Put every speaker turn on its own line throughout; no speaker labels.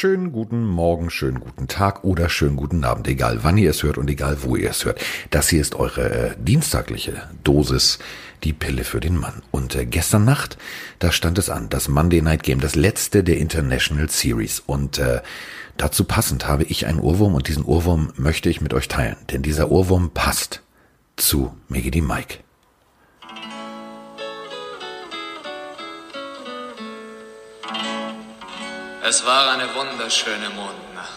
schönen guten Morgen, schönen guten Tag oder schönen guten Abend, egal wann ihr es hört und egal wo ihr es hört. Das hier ist eure äh, dienstagliche Dosis, die Pille für den Mann. Und äh, gestern Nacht, da stand es an, das Monday Night Game, das letzte der International Series. Und äh, dazu passend habe ich einen Ohrwurm und diesen Ohrwurm möchte ich mit euch teilen. Denn dieser Ohrwurm passt zu Megidi Mike.
Es war eine wunderschöne Mondnacht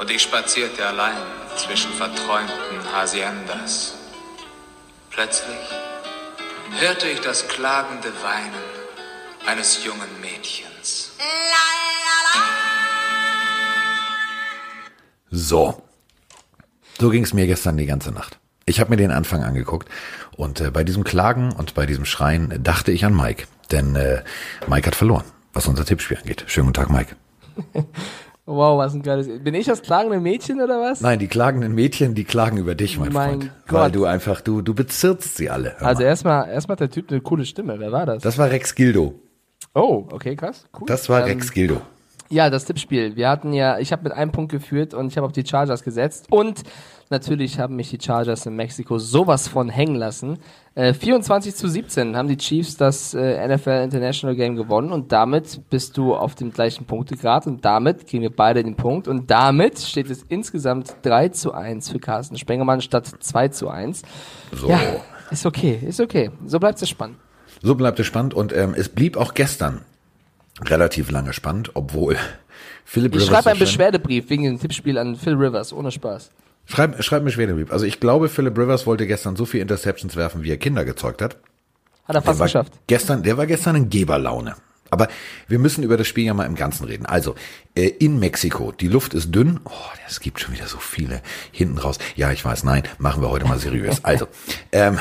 und ich spazierte allein zwischen verträumten Haciendas. Plötzlich hörte ich das klagende Weinen eines jungen Mädchens.
So. So ging es mir gestern die ganze Nacht. Ich habe mir den Anfang angeguckt und äh, bei diesem Klagen und bei diesem Schreien dachte ich an Mike. Denn äh, Mike hat verloren, was unser Tippspiel angeht. Schönen guten Tag, Mike.
Wow, was ein geiles. Bin ich das klagende Mädchen oder was?
Nein, die klagenden Mädchen, die klagen über dich, mein,
Mein
Freund.
Gott.
Weil du einfach, du, du bezirzt sie alle.
Also
mal.
erstmal, erstmal hat der Typ eine coole Stimme. Wer war das?
das war Rex Gildo.
oh, okay, krass. Cool.
Das war
Ähm,
Rex Gildo.
Ja, das Tippspiel. Wir hatten ja, ich habe mit einem Punkt geführt und ich habe auf die Chargers gesetzt und natürlich haben mich die Chargers in Mexiko sowas von hängen lassen. Äh, 24 zu 17 haben die Chiefs das äh, NFL International Game gewonnen und damit bist du auf dem gleichen Punktegrad und damit kriegen wir beide den Punkt und damit steht es insgesamt 3 zu 1 für Carsten Spengemann statt 2 zu 1.
So.
Ja, ist okay, ist okay. So bleibt es spannend.
So bleibt es spannend und ähm, es blieb auch gestern relativ lange spannend, obwohl Philip
Ich
Rivers
schreibe
so
einen Beschwerdebrief wegen dem Tippspiel an Phil Rivers, ohne Spaß.
Schreib, schreib mir Schwerdebrief. Also ich glaube, Philip Rivers wollte gestern so viel Interceptions werfen, wie er Kinder gezeugt hat.
Hat er fast geschafft.
Gestern, der war gestern in Geberlaune. Aber wir müssen über das Spiel ja mal im Ganzen reden. Also, äh, in Mexiko, die Luft ist dünn. Oh, es gibt schon wieder so viele hinten raus. Ja, ich weiß, nein, machen wir heute mal seriös. Also, ähm,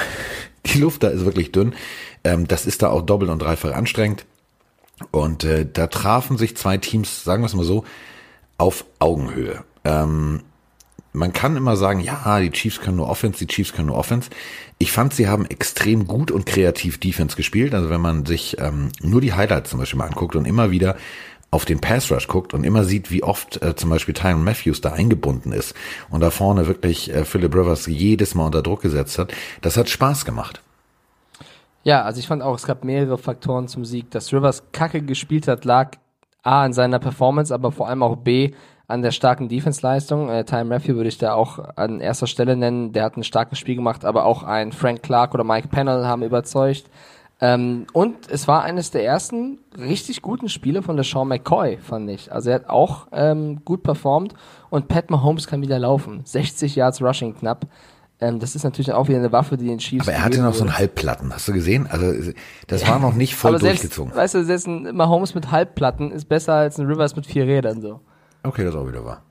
die Luft da ist wirklich dünn. Ähm, das ist da auch doppelt und dreifach anstrengend. Und äh, da trafen sich zwei Teams, sagen wir es mal so, auf Augenhöhe. Ähm, man kann immer sagen, ja, die Chiefs können nur Offense, die Chiefs können nur Offense. Ich fand, sie haben extrem gut und kreativ Defense gespielt. Also wenn man sich ähm, nur die Highlights zum Beispiel mal anguckt und immer wieder auf den Pass Rush guckt und immer sieht, wie oft äh, zum Beispiel Tyron Matthews da eingebunden ist und da vorne wirklich äh, Philip Rivers jedes Mal unter Druck gesetzt hat, das hat Spaß gemacht.
Ja, also ich fand auch, es gab mehrere Faktoren zum Sieg. Dass Rivers kacke gespielt hat, lag A an seiner Performance, aber vor allem auch B an der starken Defense-Leistung. Äh, Time Matthew würde ich da auch an erster Stelle nennen. Der hat ein starkes Spiel gemacht, aber auch ein Frank Clark oder Mike Pennell haben überzeugt. Ähm, und es war eines der ersten richtig guten Spiele von der Sean McCoy, fand ich. Also er hat auch ähm, gut performt und Pat Mahomes kann wieder laufen. 60 Yards Rushing knapp. Ähm, das ist natürlich auch wieder eine Waffe, die den Chiefs
Aber er hatte noch so einen Halbplatten, hast du gesehen? Also das war noch nicht voll
Aber selbst,
durchgezogen.
weißt du, selbst ein Mahomes mit Halbplatten ist besser als ein Rivers mit vier Rädern so.
Okay, das ist auch wieder wahr.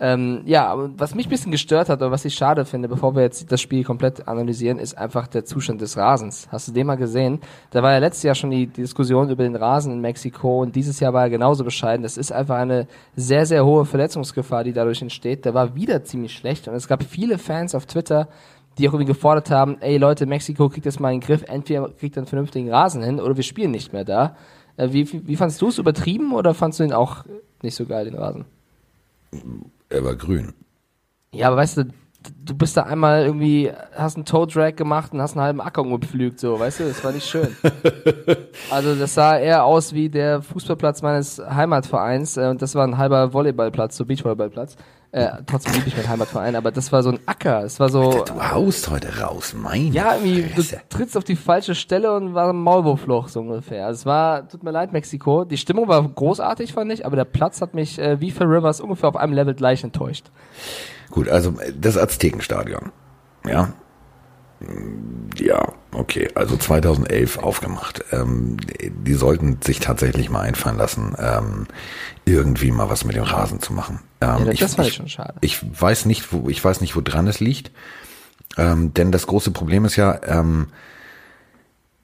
Ähm, ja, was mich ein bisschen gestört hat oder was ich schade finde, bevor wir jetzt das Spiel komplett analysieren, ist einfach der Zustand des Rasens. Hast du den mal gesehen? Da war ja letztes Jahr schon die Diskussion über den Rasen in Mexiko und dieses Jahr war er genauso bescheiden. Das ist einfach eine sehr, sehr hohe Verletzungsgefahr, die dadurch entsteht. Der war wieder ziemlich schlecht und es gab viele Fans auf Twitter, die auch irgendwie gefordert haben, ey Leute, Mexiko kriegt das mal in den Griff, entweder kriegt einen vernünftigen Rasen hin oder wir spielen nicht mehr da. Äh, wie, wie, wie fandst du es übertrieben oder fandst du ihn auch nicht so geil, den Rasen?
Er war grün.
Ja, aber weißt du, du bist da einmal irgendwie, hast einen Toe Drag gemacht und hast einen halben Acker umgepflügt, so, weißt du, das war nicht schön. also das sah eher aus wie der Fußballplatz meines Heimatvereins äh, und das war ein halber Volleyballplatz, so Beachvolleyballplatz. Äh, trotzdem liebe ich meinen Heimatverein, aber das war so ein Acker, es war so,
Du haust heute raus, mein
ja, irgendwie, du trittst auf die falsche Stelle und war ein Maulwurfloch, so ungefähr. Also es war, tut mir leid, Mexiko. Die Stimmung war großartig, fand ich, aber der Platz hat mich, äh, wie für Rivers, ungefähr auf einem Level gleich enttäuscht.
Gut, also äh, das Aztekenstadion. Ja. Ja, okay. Also 2011 aufgemacht. Ähm, die sollten sich tatsächlich mal einfallen lassen, ähm, irgendwie mal was mit dem Rasen zu machen. Ähm,
Ja, das fand ich schon schade.
Ich weiß nicht, wo ich weiß nicht, wo dran es liegt. Ähm, denn das große Problem ist ja, ähm,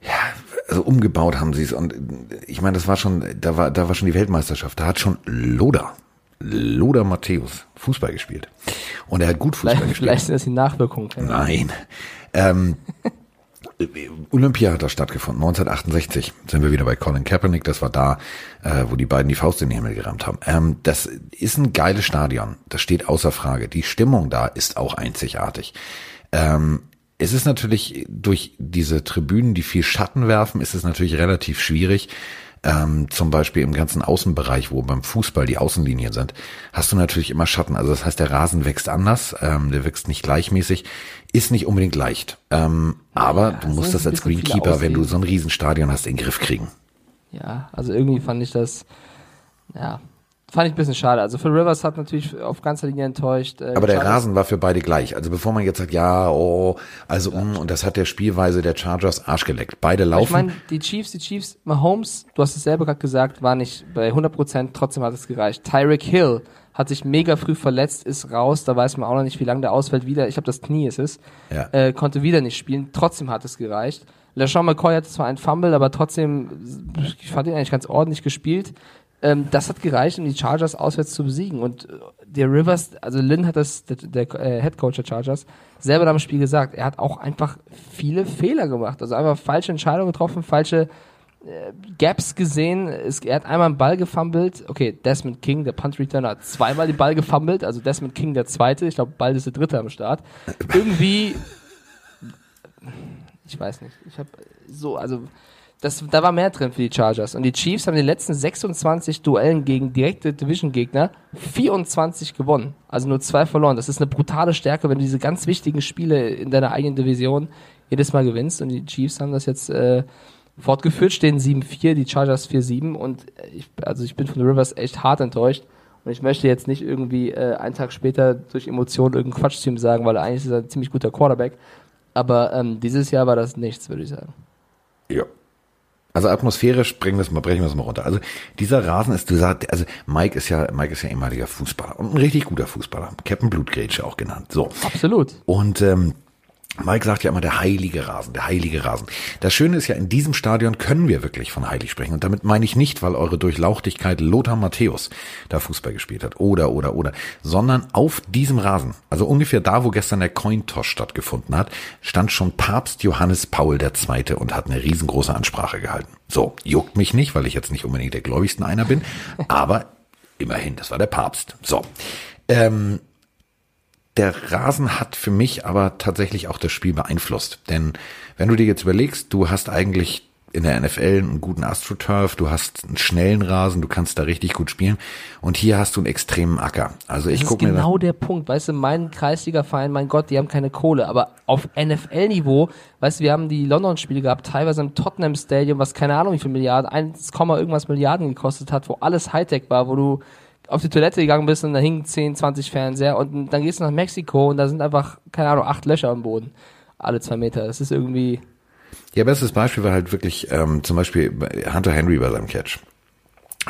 ja, also umgebaut haben sie es und ich meine, das war schon, da war, da war schon die Weltmeisterschaft. Da hat schon Loda, Loda Matthäus Fußball gespielt und er hat gut Fußball
Vielleicht,
gespielt.
vielleicht sind das die Nachwirkungen.
Nein. Ähm, Olympia hat da stattgefunden, 1968 sind wir wieder bei Colin Kaepernick, das war da, äh, wo die beiden die Faust in den Himmel gerammt haben. Ähm, das ist ein geiles Stadion, das steht außer Frage. Die Stimmung da ist auch einzigartig. Ähm, es ist natürlich durch diese Tribünen, die viel Schatten werfen, ist es natürlich relativ schwierig, ähm, zum Beispiel im ganzen Außenbereich, wo beim Fußball die Außenlinien sind, hast du natürlich immer Schatten. Also das heißt, der Rasen wächst anders, ähm, der wächst nicht gleichmäßig, ist nicht unbedingt leicht. Ähm, aber
Ja,
du musst
das
als Greenkeeper, wenn du so ein Riesenstadion hast, in den Griff kriegen.
Ja, also irgendwie fand ich das, ja, fand ich ein bisschen schade. Also Phil Rivers hat natürlich auf ganzer Linie enttäuscht. äh,
Aber der
Chargers-
Rasen war für beide gleich. Also bevor man jetzt sagt, ja, oh, also mm, und das hat der Spielweise der Chargers Arsch geleckt. Beide laufen.
Ich meine, die Chiefs, die Chiefs, Mahomes, du hast es selber gerade gesagt, war nicht bei 100 Prozent, trotzdem hat es gereicht. Tyreek Hill hat sich mega früh verletzt, ist raus, da weiß man auch noch nicht, wie lange der ausfällt, wieder, ich glaube, das Knie ist es,
Ja.
äh, konnte wieder nicht spielen, trotzdem hat es gereicht. LeSean McCoy hatte zwar einen Fumble, aber trotzdem, ich fand ihn eigentlich ganz ordentlich gespielt. Ähm, das hat gereicht, um die Chargers auswärts zu besiegen. Und äh, der Rivers, also Lynn hat das, der, der äh, Head Coach der Chargers, selber nach dem Spiel gesagt, er hat auch einfach viele Fehler gemacht. Also einfach falsche Entscheidungen getroffen, falsche äh, Gaps gesehen. Es, er hat einmal einen Ball gefummelt. Okay, Desmond King, der Punt Returner, hat zweimal den Ball gefummelt. Also Desmond King der zweite. Ich glaube, bald ist der dritte am Start. Irgendwie, ich weiß nicht. Ich habe so, also das, da war mehr drin für die Chargers. Und die Chiefs haben in den letzten 26 Duellen gegen direkte Division-Gegner 24 gewonnen. Also nur zwei verloren. Das ist eine brutale Stärke, wenn du diese ganz wichtigen Spiele in deiner eigenen Division jedes Mal gewinnst. Und die Chiefs haben das jetzt äh, fortgeführt, stehen 7-4, die Chargers 4-7. Und ich, also ich bin von Rivers echt hart enttäuscht. Und ich möchte jetzt nicht irgendwie äh, einen Tag später durch Emotionen irgendeinen Quatsch zu ihm sagen, weil eigentlich ist er ein ziemlich guter Quarterback. Aber ähm, dieses Jahr war das nichts, würde ich sagen.
Ja. Also atmosphärisch bringen wir es mal, brechen wir es mal runter. Also dieser Rasen ist, du sagst, also Mike ist ja, Mike ist ja ehemaliger Fußballer und ein richtig guter Fußballer. Captain Blutgrätsche auch genannt. So.
Absolut.
Und ähm, Mike sagt ja immer der heilige Rasen, der heilige Rasen. Das Schöne ist ja, in diesem Stadion können wir wirklich von heilig sprechen. Und damit meine ich nicht, weil eure Durchlauchtigkeit Lothar Matthäus da Fußball gespielt hat. Oder, oder, oder. Sondern auf diesem Rasen, also ungefähr da, wo gestern der Cointoss stattgefunden hat, stand schon Papst Johannes Paul II. und hat eine riesengroße Ansprache gehalten. So, juckt mich nicht, weil ich jetzt nicht unbedingt der gläubigsten einer bin. aber immerhin, das war der Papst. So. Ähm, der Rasen hat für mich aber tatsächlich auch das Spiel beeinflusst. Denn wenn du dir jetzt überlegst, du hast eigentlich in der NFL einen guten AstroTurf, du hast einen schnellen Rasen, du kannst da richtig gut spielen und hier hast du einen extremen Acker. Also ich
Das ist
gucke mir
genau der Punkt. Weißt du, mein Kreisliga-Verein, mein Gott, die haben keine Kohle. Aber auf NFL-Niveau, weißt du, wir haben die London-Spiele gehabt, teilweise im Tottenham Stadium, was keine Ahnung wie viel Milliarden, 1, irgendwas Milliarden gekostet hat, wo alles Hightech war, wo du auf die Toilette gegangen bist und da hingen 10, 20 Fernseher und dann gehst du nach Mexiko und da sind einfach, keine Ahnung, acht Löcher am Boden. Alle zwei Meter. Das ist irgendwie,
Ja, bestes Beispiel war halt wirklich ähm, zum Beispiel bei Hunter Henry bei seinem Catch.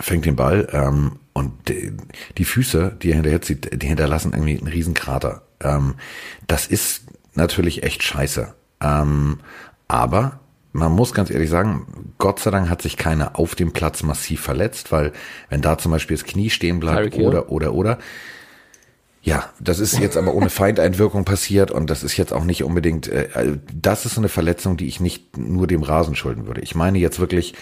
Fängt den Ball ähm, und die, die Füße, die er hinterher zieht, die hinterlassen irgendwie einen riesen Krater. Ähm, das ist natürlich echt scheiße. Ähm, aber man muss ganz ehrlich sagen, Gott sei Dank hat sich keiner auf dem Platz massiv verletzt, weil wenn da zum Beispiel das Knie stehen bleibt oder, oder, oder, ja, das ist jetzt aber ohne Feindeinwirkung passiert und das ist jetzt auch nicht unbedingt, äh, also das ist so eine Verletzung, die ich nicht nur dem Rasen schulden würde. Ich meine jetzt wirklich,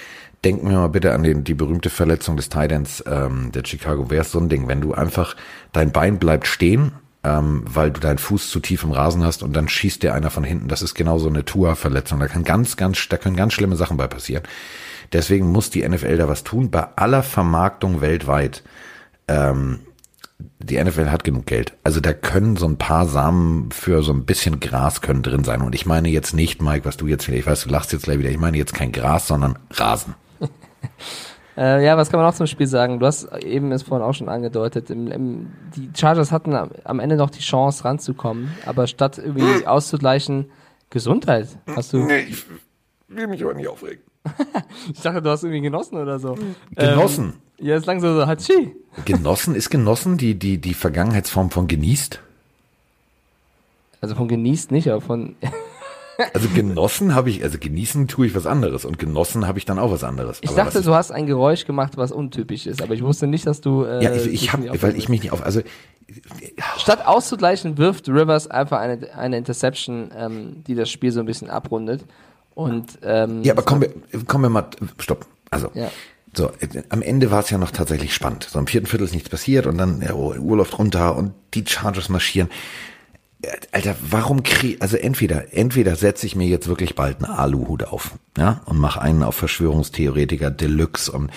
denken wir mal bitte an den, die berühmte Verletzung des Titans ähm, der Chicago Bears, so ein Ding, wenn du einfach, dein Bein bleibt stehen, ähm, weil du deinen Fuß zu tief im Rasen hast und dann schießt dir einer von hinten. Das ist genau so eine Tua-Verletzung. Da kann ganz, ganz, da können ganz schlimme Sachen bei passieren. Deswegen muss die NFL da was tun. Bei aller Vermarktung weltweit ähm, die NFL hat genug Geld. Also da können so ein paar Samen für so ein bisschen Gras können drin sein. Und ich meine jetzt nicht, Mike, was du jetzt ich weiß, du lachst jetzt gleich wieder, ich meine jetzt kein Gras, sondern Rasen.
Äh, ja, was kann man noch zum Spiel sagen? Du hast eben es vorhin auch schon angedeutet. Im, im, die Chargers hatten am, am Ende noch die Chance ranzukommen, aber statt irgendwie auszugleichen, Gesundheit. Hast du?
Nee, ich will mich aber nicht aufregen.
Ich dachte, du hast irgendwie genossen oder so.
Genossen.
Ähm, ja, ist langsam so Hatschi.
Genossen ist genossen, die, die, die Vergangenheitsform von genießt.
Also von genießt nicht, aber von.
Also genossen habe ich, also genießen tue ich was anderes und genossen habe ich dann auch was anderes.
Ich
Aber
dachte, du hast ein Geräusch gemacht, was untypisch ist, aber ich wusste nicht, dass du. Äh,
ja, ich, ich habe, weil ich mich nicht auf, also
Statt auszugleichen, wirft Rivers einfach eine, eine Interception, ähm, die das Spiel so ein bisschen abrundet. Und ähm,
Ja, aber kommen wir, kommen wir mal, stopp. Also,
Ja.
so, äh, am Ende war es ja noch tatsächlich spannend. So im vierten Viertel ist nichts passiert und dann, ja, oh, Uhr läuft runter und die Chargers marschieren. Alter, warum krieg, also entweder, entweder setze ich mir jetzt wirklich bald einen Aluhut auf, ja, und mache einen auf Verschwörungstheoretiker Deluxe und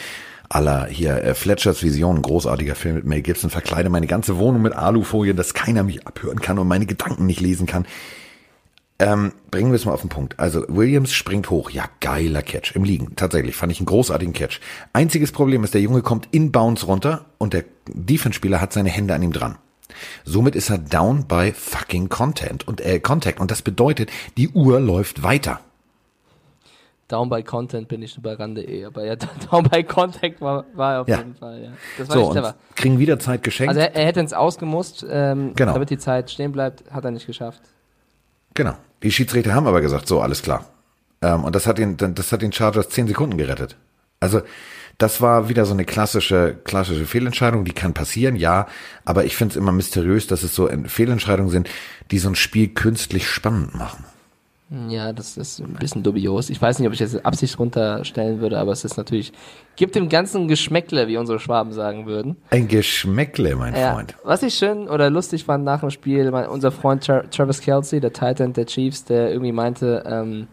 aller hier äh, Fletchers Vision, großartiger Film mit Mel Gibson, verkleide meine ganze Wohnung mit Alufolie, dass keiner mich abhören kann und meine Gedanken nicht lesen kann. Ähm, bringen wir es mal auf den Punkt. Also Williams springt hoch. Ja, geiler Catch im Liegen. Tatsächlich fand ich einen großartigen Catch. Einziges Problem ist, der Junge kommt in Bounce runter und der Defense-Spieler hat seine Hände an ihm dran. Somit ist er down by fucking Content und äh, Contact und das bedeutet, die Uhr läuft weiter.
Down by Content bin ich bei Rande.de, aber ja, Down by Contact war, war auf
Ja.
jeden Fall, ja. Das war
So
nicht clever.
kriegen wieder Zeit geschenkt.
Also er, er hätte ins Ausgemusst, ähm,
Genau.
damit die Zeit stehen bleibt, hat er nicht geschafft.
genau. Die Schiedsrichter haben aber gesagt, so alles klar. Ähm, und das hat den, das hat den Chargers zehn Sekunden gerettet. Also das war wieder so eine klassische, klassische Fehlentscheidung, die kann passieren, ja, aber ich finde es immer mysteriös, dass es so Fehlentscheidungen sind, die so ein Spiel künstlich spannend machen.
Ja, das ist ein bisschen dubios. Ich weiß nicht, ob ich jetzt Absicht runterstellen würde, aber es ist natürlich, gibt dem Ganzen Geschmäckle, wie unsere Schwaben sagen würden.
Ein Geschmäckle, mein
Ja,
Freund.
was ich schön oder lustig fand nach dem Spiel, mein, unser Freund Tra Travis Kelsey, der Titan der Chiefs, der irgendwie meinte, ähm,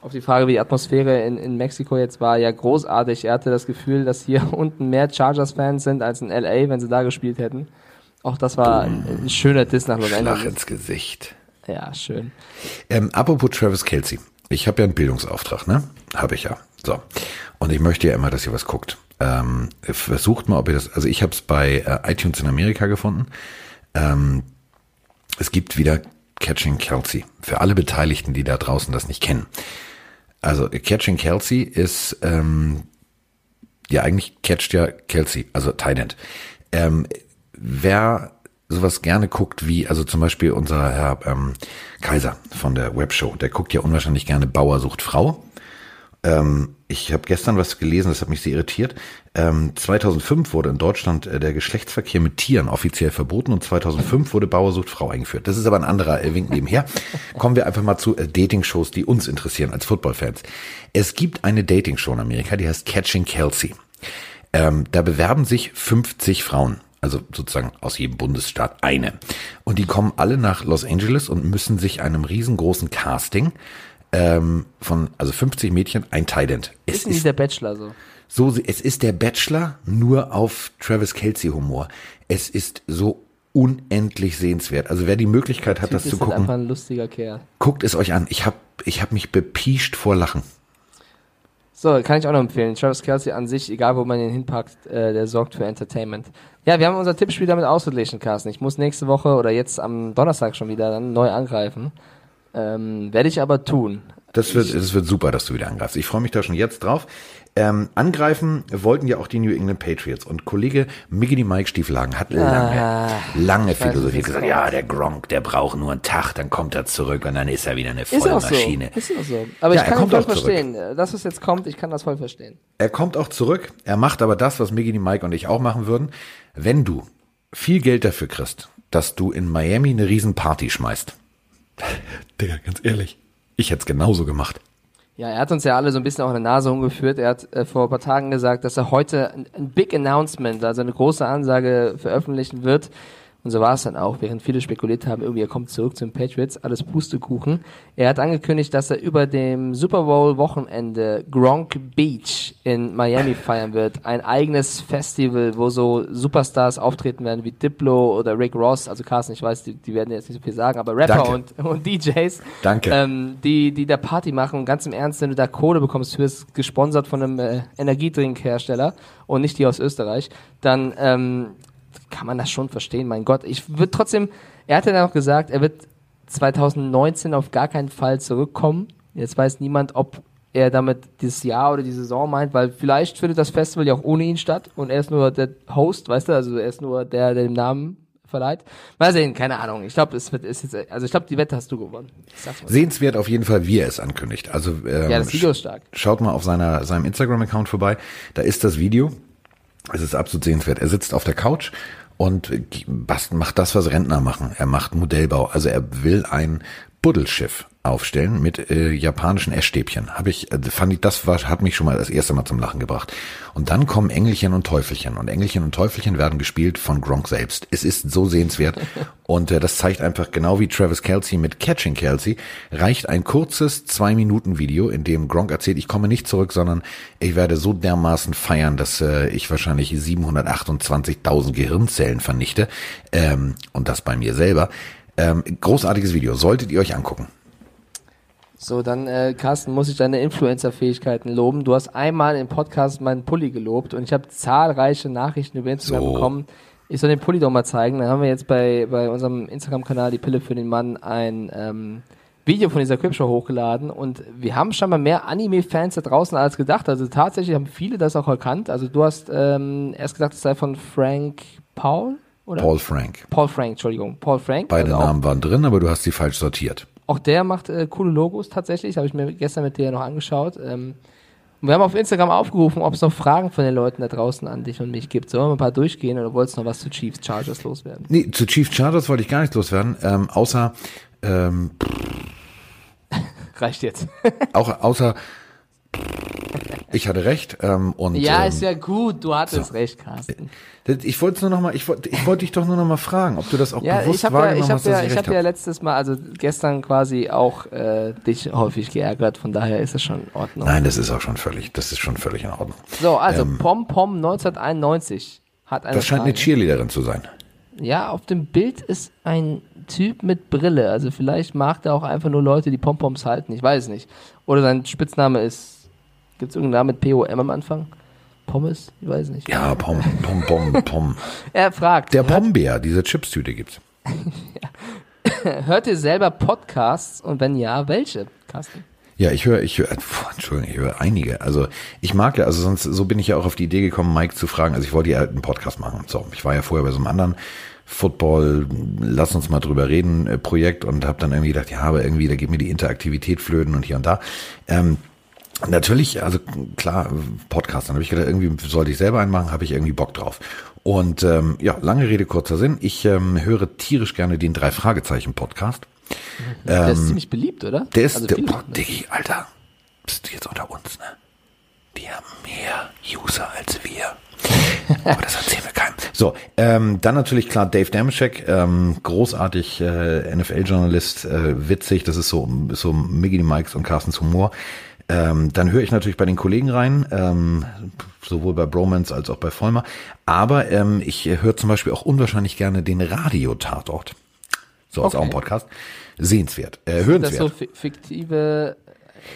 auf die Frage, wie die Atmosphäre in, in Mexiko jetzt war, ja großartig. Er hatte das Gefühl, dass hier unten mehr Chargers-Fans sind als in LA, wenn sie da gespielt hätten. Auch das war ein, ein schöner Diss nach Los Angeles.
ins Gesicht.
Ja, schön.
Ähm, apropos Travis Kelsey. Ich habe ja einen Bildungsauftrag, ne? Habe ich ja. So. Und ich möchte ja immer, dass ihr was guckt. Ähm, versucht mal, ob ihr das, also ich habe es bei äh, iTunes in Amerika gefunden. Ähm, es gibt wieder Catching Kelsey. Für alle Beteiligten, die da draußen das nicht kennen. Also Catching Kelsey ist, ähm, ja eigentlich catcht ja Kelsey, also End. Ähm, wer sowas gerne guckt, wie, also zum Beispiel unser Herr ähm, Kaiser von der Webshow, der guckt ja unwahrscheinlich gerne Bauer sucht Frau. Ähm, ich habe gestern was gelesen, das hat mich sehr irritiert. Ähm, 2005 wurde in Deutschland äh, der Geschlechtsverkehr mit Tieren offiziell verboten und 2005 wurde Bauer sucht Frau eingeführt. Das ist aber ein anderer äh, Wink nebenher. Kommen wir einfach mal zu äh, Dating-Shows, die uns interessieren als Football-Fans. Es gibt eine Dating-Show in Amerika, die heißt Catching Kelsey. Ähm, da bewerben sich 50 Frauen, also sozusagen aus jedem Bundesstaat eine. Und die kommen alle nach Los Angeles und müssen sich einem riesengroßen Casting ähm, von, also 50 Mädchen, ein Tident. Es
Ist nicht
ist
der Bachelor so.
so, es ist der Bachelor nur auf Travis Kelsey Humor. Es ist so unendlich sehenswert. Also wer die Möglichkeit hat, das zu
halt einfach
gucken,
ein lustiger Kerl.
guckt es euch an. Ich habe ich hab mich bepiescht vor Lachen.
So, kann ich auch noch empfehlen. Travis Kelsey an sich, egal wo man ihn hinpackt, äh, der sorgt für Entertainment. Ja, wir haben unser Tippspiel damit ausgeglichen, Carsten. Ich muss nächste Woche oder jetzt am Donnerstag schon wieder dann neu angreifen. Ähm, Werde ich aber tun.
Das wird, das wird super, dass du wieder angreifst. Ich freue mich da schon jetzt drauf. Ähm, angreifen wollten ja auch die New England Patriots und Kollege Miggity Mike Stieflagen hat lange,
Ah,
lange philosophiert gesagt, ja, der Gronk, der braucht nur einen Tag, dann kommt er zurück und dann ist er wieder eine
Ist
volle
auch so. Ist auch so. Aber
Ja,
ich kann
kommt
voll
zurück.
verstehen. Äh, Das, was jetzt kommt, ich kann das voll verstehen.
Er kommt auch zurück. Er macht aber das, was Miggity Mike und ich auch machen würden. Wenn du viel Geld dafür kriegst, dass du in Miami eine Riesenparty schmeißt. Digga, ganz ehrlich. Ich hätte es genauso gemacht.
Ja, er hat uns ja alle so ein bisschen auch eine Nase umgeführt. Er hat äh, vor ein paar Tagen gesagt, dass er heute ein, ein Big Announcement, also eine große Ansage veröffentlichen wird. Und so war es dann auch, während viele spekuliert haben, irgendwie er kommt zurück zu den Patriots, alles Pustekuchen. Er hat angekündigt, dass er über dem Super Bowl Wochenende Gronk Beach in Miami feiern wird. Ein eigenes Festival, wo so Superstars auftreten werden wie Diplo oder Rick Ross. Also Carsten, ich weiß, die, die werden jetzt nicht so viel sagen, aber Rapper
Danke.
und, und DJs.
Danke.
Ähm, die, die da Party machen und ganz im Ernst, wenn du da Kohle bekommst, für es gesponsert von einem äh, Energiedrinkhersteller und nicht die aus Österreich, dann ähm, kann man das schon verstehen, mein Gott. Ich würde trotzdem, er hatte dann auch gesagt, er wird 2019 auf gar keinen Fall zurückkommen. Jetzt weiß niemand, ob er damit dieses Jahr oder die Saison meint, weil vielleicht findet das Festival ja auch ohne ihn statt und er ist nur der Host, weißt du, also er ist nur der, der den Namen verleiht. Mal sehen, keine Ahnung. Ich glaube, es wird ist jetzt, also ich glaube, die Wette hast du gewonnen.
Sehenswert auf jeden Fall, wie er es ankündigt. Also ähm,
Ja, das Video ist stark.
Schaut mal auf seiner, seinem Instagram-Account vorbei. Da ist das Video. Es ist absolut sehenswert. Er sitzt auf der Couch und macht das, was Rentner machen. Er macht Modellbau. Also er will ein Buddelschiff aufstellen mit äh, japanischen Essstäbchen. Habe ich, äh, fand ich, das war, hat mich schon mal das erste Mal zum Lachen gebracht. Und dann kommen Engelchen und Teufelchen. Und Engelchen und Teufelchen werden gespielt von Gronk selbst. Es ist so sehenswert. und äh, das zeigt einfach genau wie Travis Kelsey mit Catching Kelsey, reicht ein kurzes zwei Minuten Video, in dem Gronk erzählt, ich komme nicht zurück, sondern ich werde so dermaßen feiern, dass äh, ich wahrscheinlich 728.000 Gehirnzellen vernichte. Ähm, und das bei mir selber. Ähm, großartiges Video, solltet ihr euch angucken.
So, dann, äh, Carsten, muss ich deine Influencer-Fähigkeiten loben. Du hast einmal im Podcast meinen Pulli gelobt und ich habe zahlreiche Nachrichten über Instagram
So.
bekommen. Ich soll den Pulli doch mal zeigen. Dann haben wir jetzt bei, bei unserem Instagram-Kanal Die Pille für den Mann ein ähm, Video von dieser Cripshow hochgeladen und wir haben scheinbar mehr Anime-Fans da draußen als gedacht. Also tatsächlich haben viele das auch erkannt. Also du hast ähm, erst gedacht, es sei von Frank Paul oder?
Paul Frank.
Paul Frank, Entschuldigung. Paul Frank.
Beide
also
Namen waren drin, aber du hast sie falsch sortiert.
auch der macht äh, coole Logos tatsächlich. Habe ich mir gestern mit dir noch angeschaut. Ähm, wir haben auf Instagram aufgerufen, ob es noch Fragen von den Leuten da draußen an dich und mich gibt. Sollen wir ein paar durchgehen oder wolltest du noch was zu Chiefs Chargers loswerden?
Nee, zu Chief Chargers wollte ich gar nicht loswerden, ähm, außer, ähm,
Reicht jetzt.
auch, außer, ich hatte recht, ähm, und,
ja,
ähm,
ist ja gut. Du hattest recht, Carsten.
das- ich wollte nur noch mal, ich wollte, ich wollte dich doch nur noch mal fragen, ob du das auch
Ja,
bewusst
ich habe ja,
wahrgenommen
ich hab
hast, dass
ja,
ich
ich
recht
hab ja
habe.
letztes Mal, also gestern quasi auch äh, dich häufig geärgert. Von daher ist es schon in Ordnung.
Nein, das ist auch schon völlig, das ist schon völlig in Ordnung.
So, also Pom Pom 1991 hat eine
Das scheint eine
Frage.
Cheerleaderin zu sein.
Ja, auf dem Bild ist ein Typ mit Brille. Also vielleicht mag der auch einfach nur Leute, die Pompoms halten. Ich weiß es nicht. Oder sein Spitzname ist. Gibt es irgendeinen Namen mit P-O-M am Anfang? Pommes? Ich weiß nicht.
Ja, Pom, Pom, Pom, Pom.
Er fragt,
Der Pombeer, diese Chipstüte gibt's.
hört ihr selber Podcasts und wenn ja, welche? Carsten?
Ja, ich höre, ich höre, puh, Entschuldigung, ich höre einige. Also ich mag ja, also sonst, so bin ich ja auch auf die Idee gekommen, Mike zu fragen. Also ich wollte ja einen Podcast machen. So, ich war ja vorher bei so einem anderen Football, lass uns mal drüber reden, äh, Projekt und habe dann irgendwie gedacht, ja, aber irgendwie, da geht mir die Interaktivität flöten und hier und da. Ähm, Natürlich, also klar, Podcast. Dann habe ich gedacht, irgendwie sollte ich selber einen machen, habe ich irgendwie Bock drauf. Und ähm, ja, lange Rede, kurzer Sinn. Ich ähm, höre tierisch gerne den drei Fragezeichen Podcast.
der ist ziemlich beliebt, oder?
Ähm, Der ist,
also
der, boah. Diggi, Alter, bist du jetzt unter uns, ne? Die haben mehr User als wir. Aber das erzählen wir keinem. So, ähm, dann natürlich klar Dave Damashek, ähm, großartig äh, NFL-Journalist, äh, witzig, das ist so, so Miggy Mikes und Carstens Humor. Ähm, dann höre ich natürlich bei den Kollegen rein, ähm, sowohl bei Bromance als auch bei Vollmer. Aber ähm, ich äh, höre zum Beispiel auch unwahrscheinlich gerne den Radio-Tatort. So, ist
Okay.
auch ein Podcast. Sehenswert, äh,
Sind das
hörenswert.
so fi- fiktive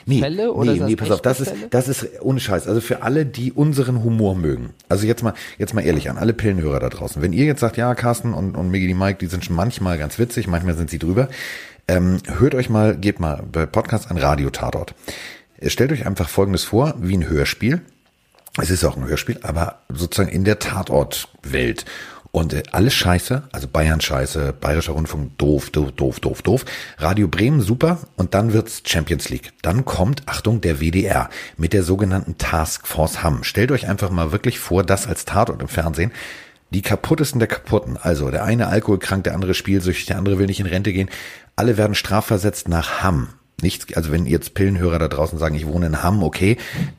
Nee,
Fälle oder
nee, nee, pass auf, das ist, das ist ohne Scheiß. Also für alle, die unseren Humor mögen. Also jetzt mal, jetzt mal ehrlich an alle Pillenhörer da draußen. Wenn ihr jetzt sagt, ja, Carsten und, und Miggy die Mike, die sind schon manchmal ganz witzig, manchmal sind sie drüber. Ähm, hört euch mal, geht mal bei Podcast ein Radio-Tatort. Stellt euch einfach Folgendes vor, wie ein Hörspiel. Es ist auch ein Hörspiel, aber sozusagen in der Tatortwelt. Und äh, alles scheiße, also Bayern scheiße, Bayerischer Rundfunk doof, doof, doof, doof, doof. Radio Bremen super und dann wird's Champions League. Dann kommt, Achtung, der WDR mit der sogenannten Task Force Hamm. Stellt euch einfach mal wirklich vor, das als Tatort im Fernsehen. Die kaputtesten der kaputten. Also der eine alkoholkrank, der andere spielsüchtig, der andere will nicht in Rente gehen. Alle werden strafversetzt nach Hamm. Nichts, also wenn jetzt Pillenhörer da draußen sagen, ich wohne in Hamm, okay,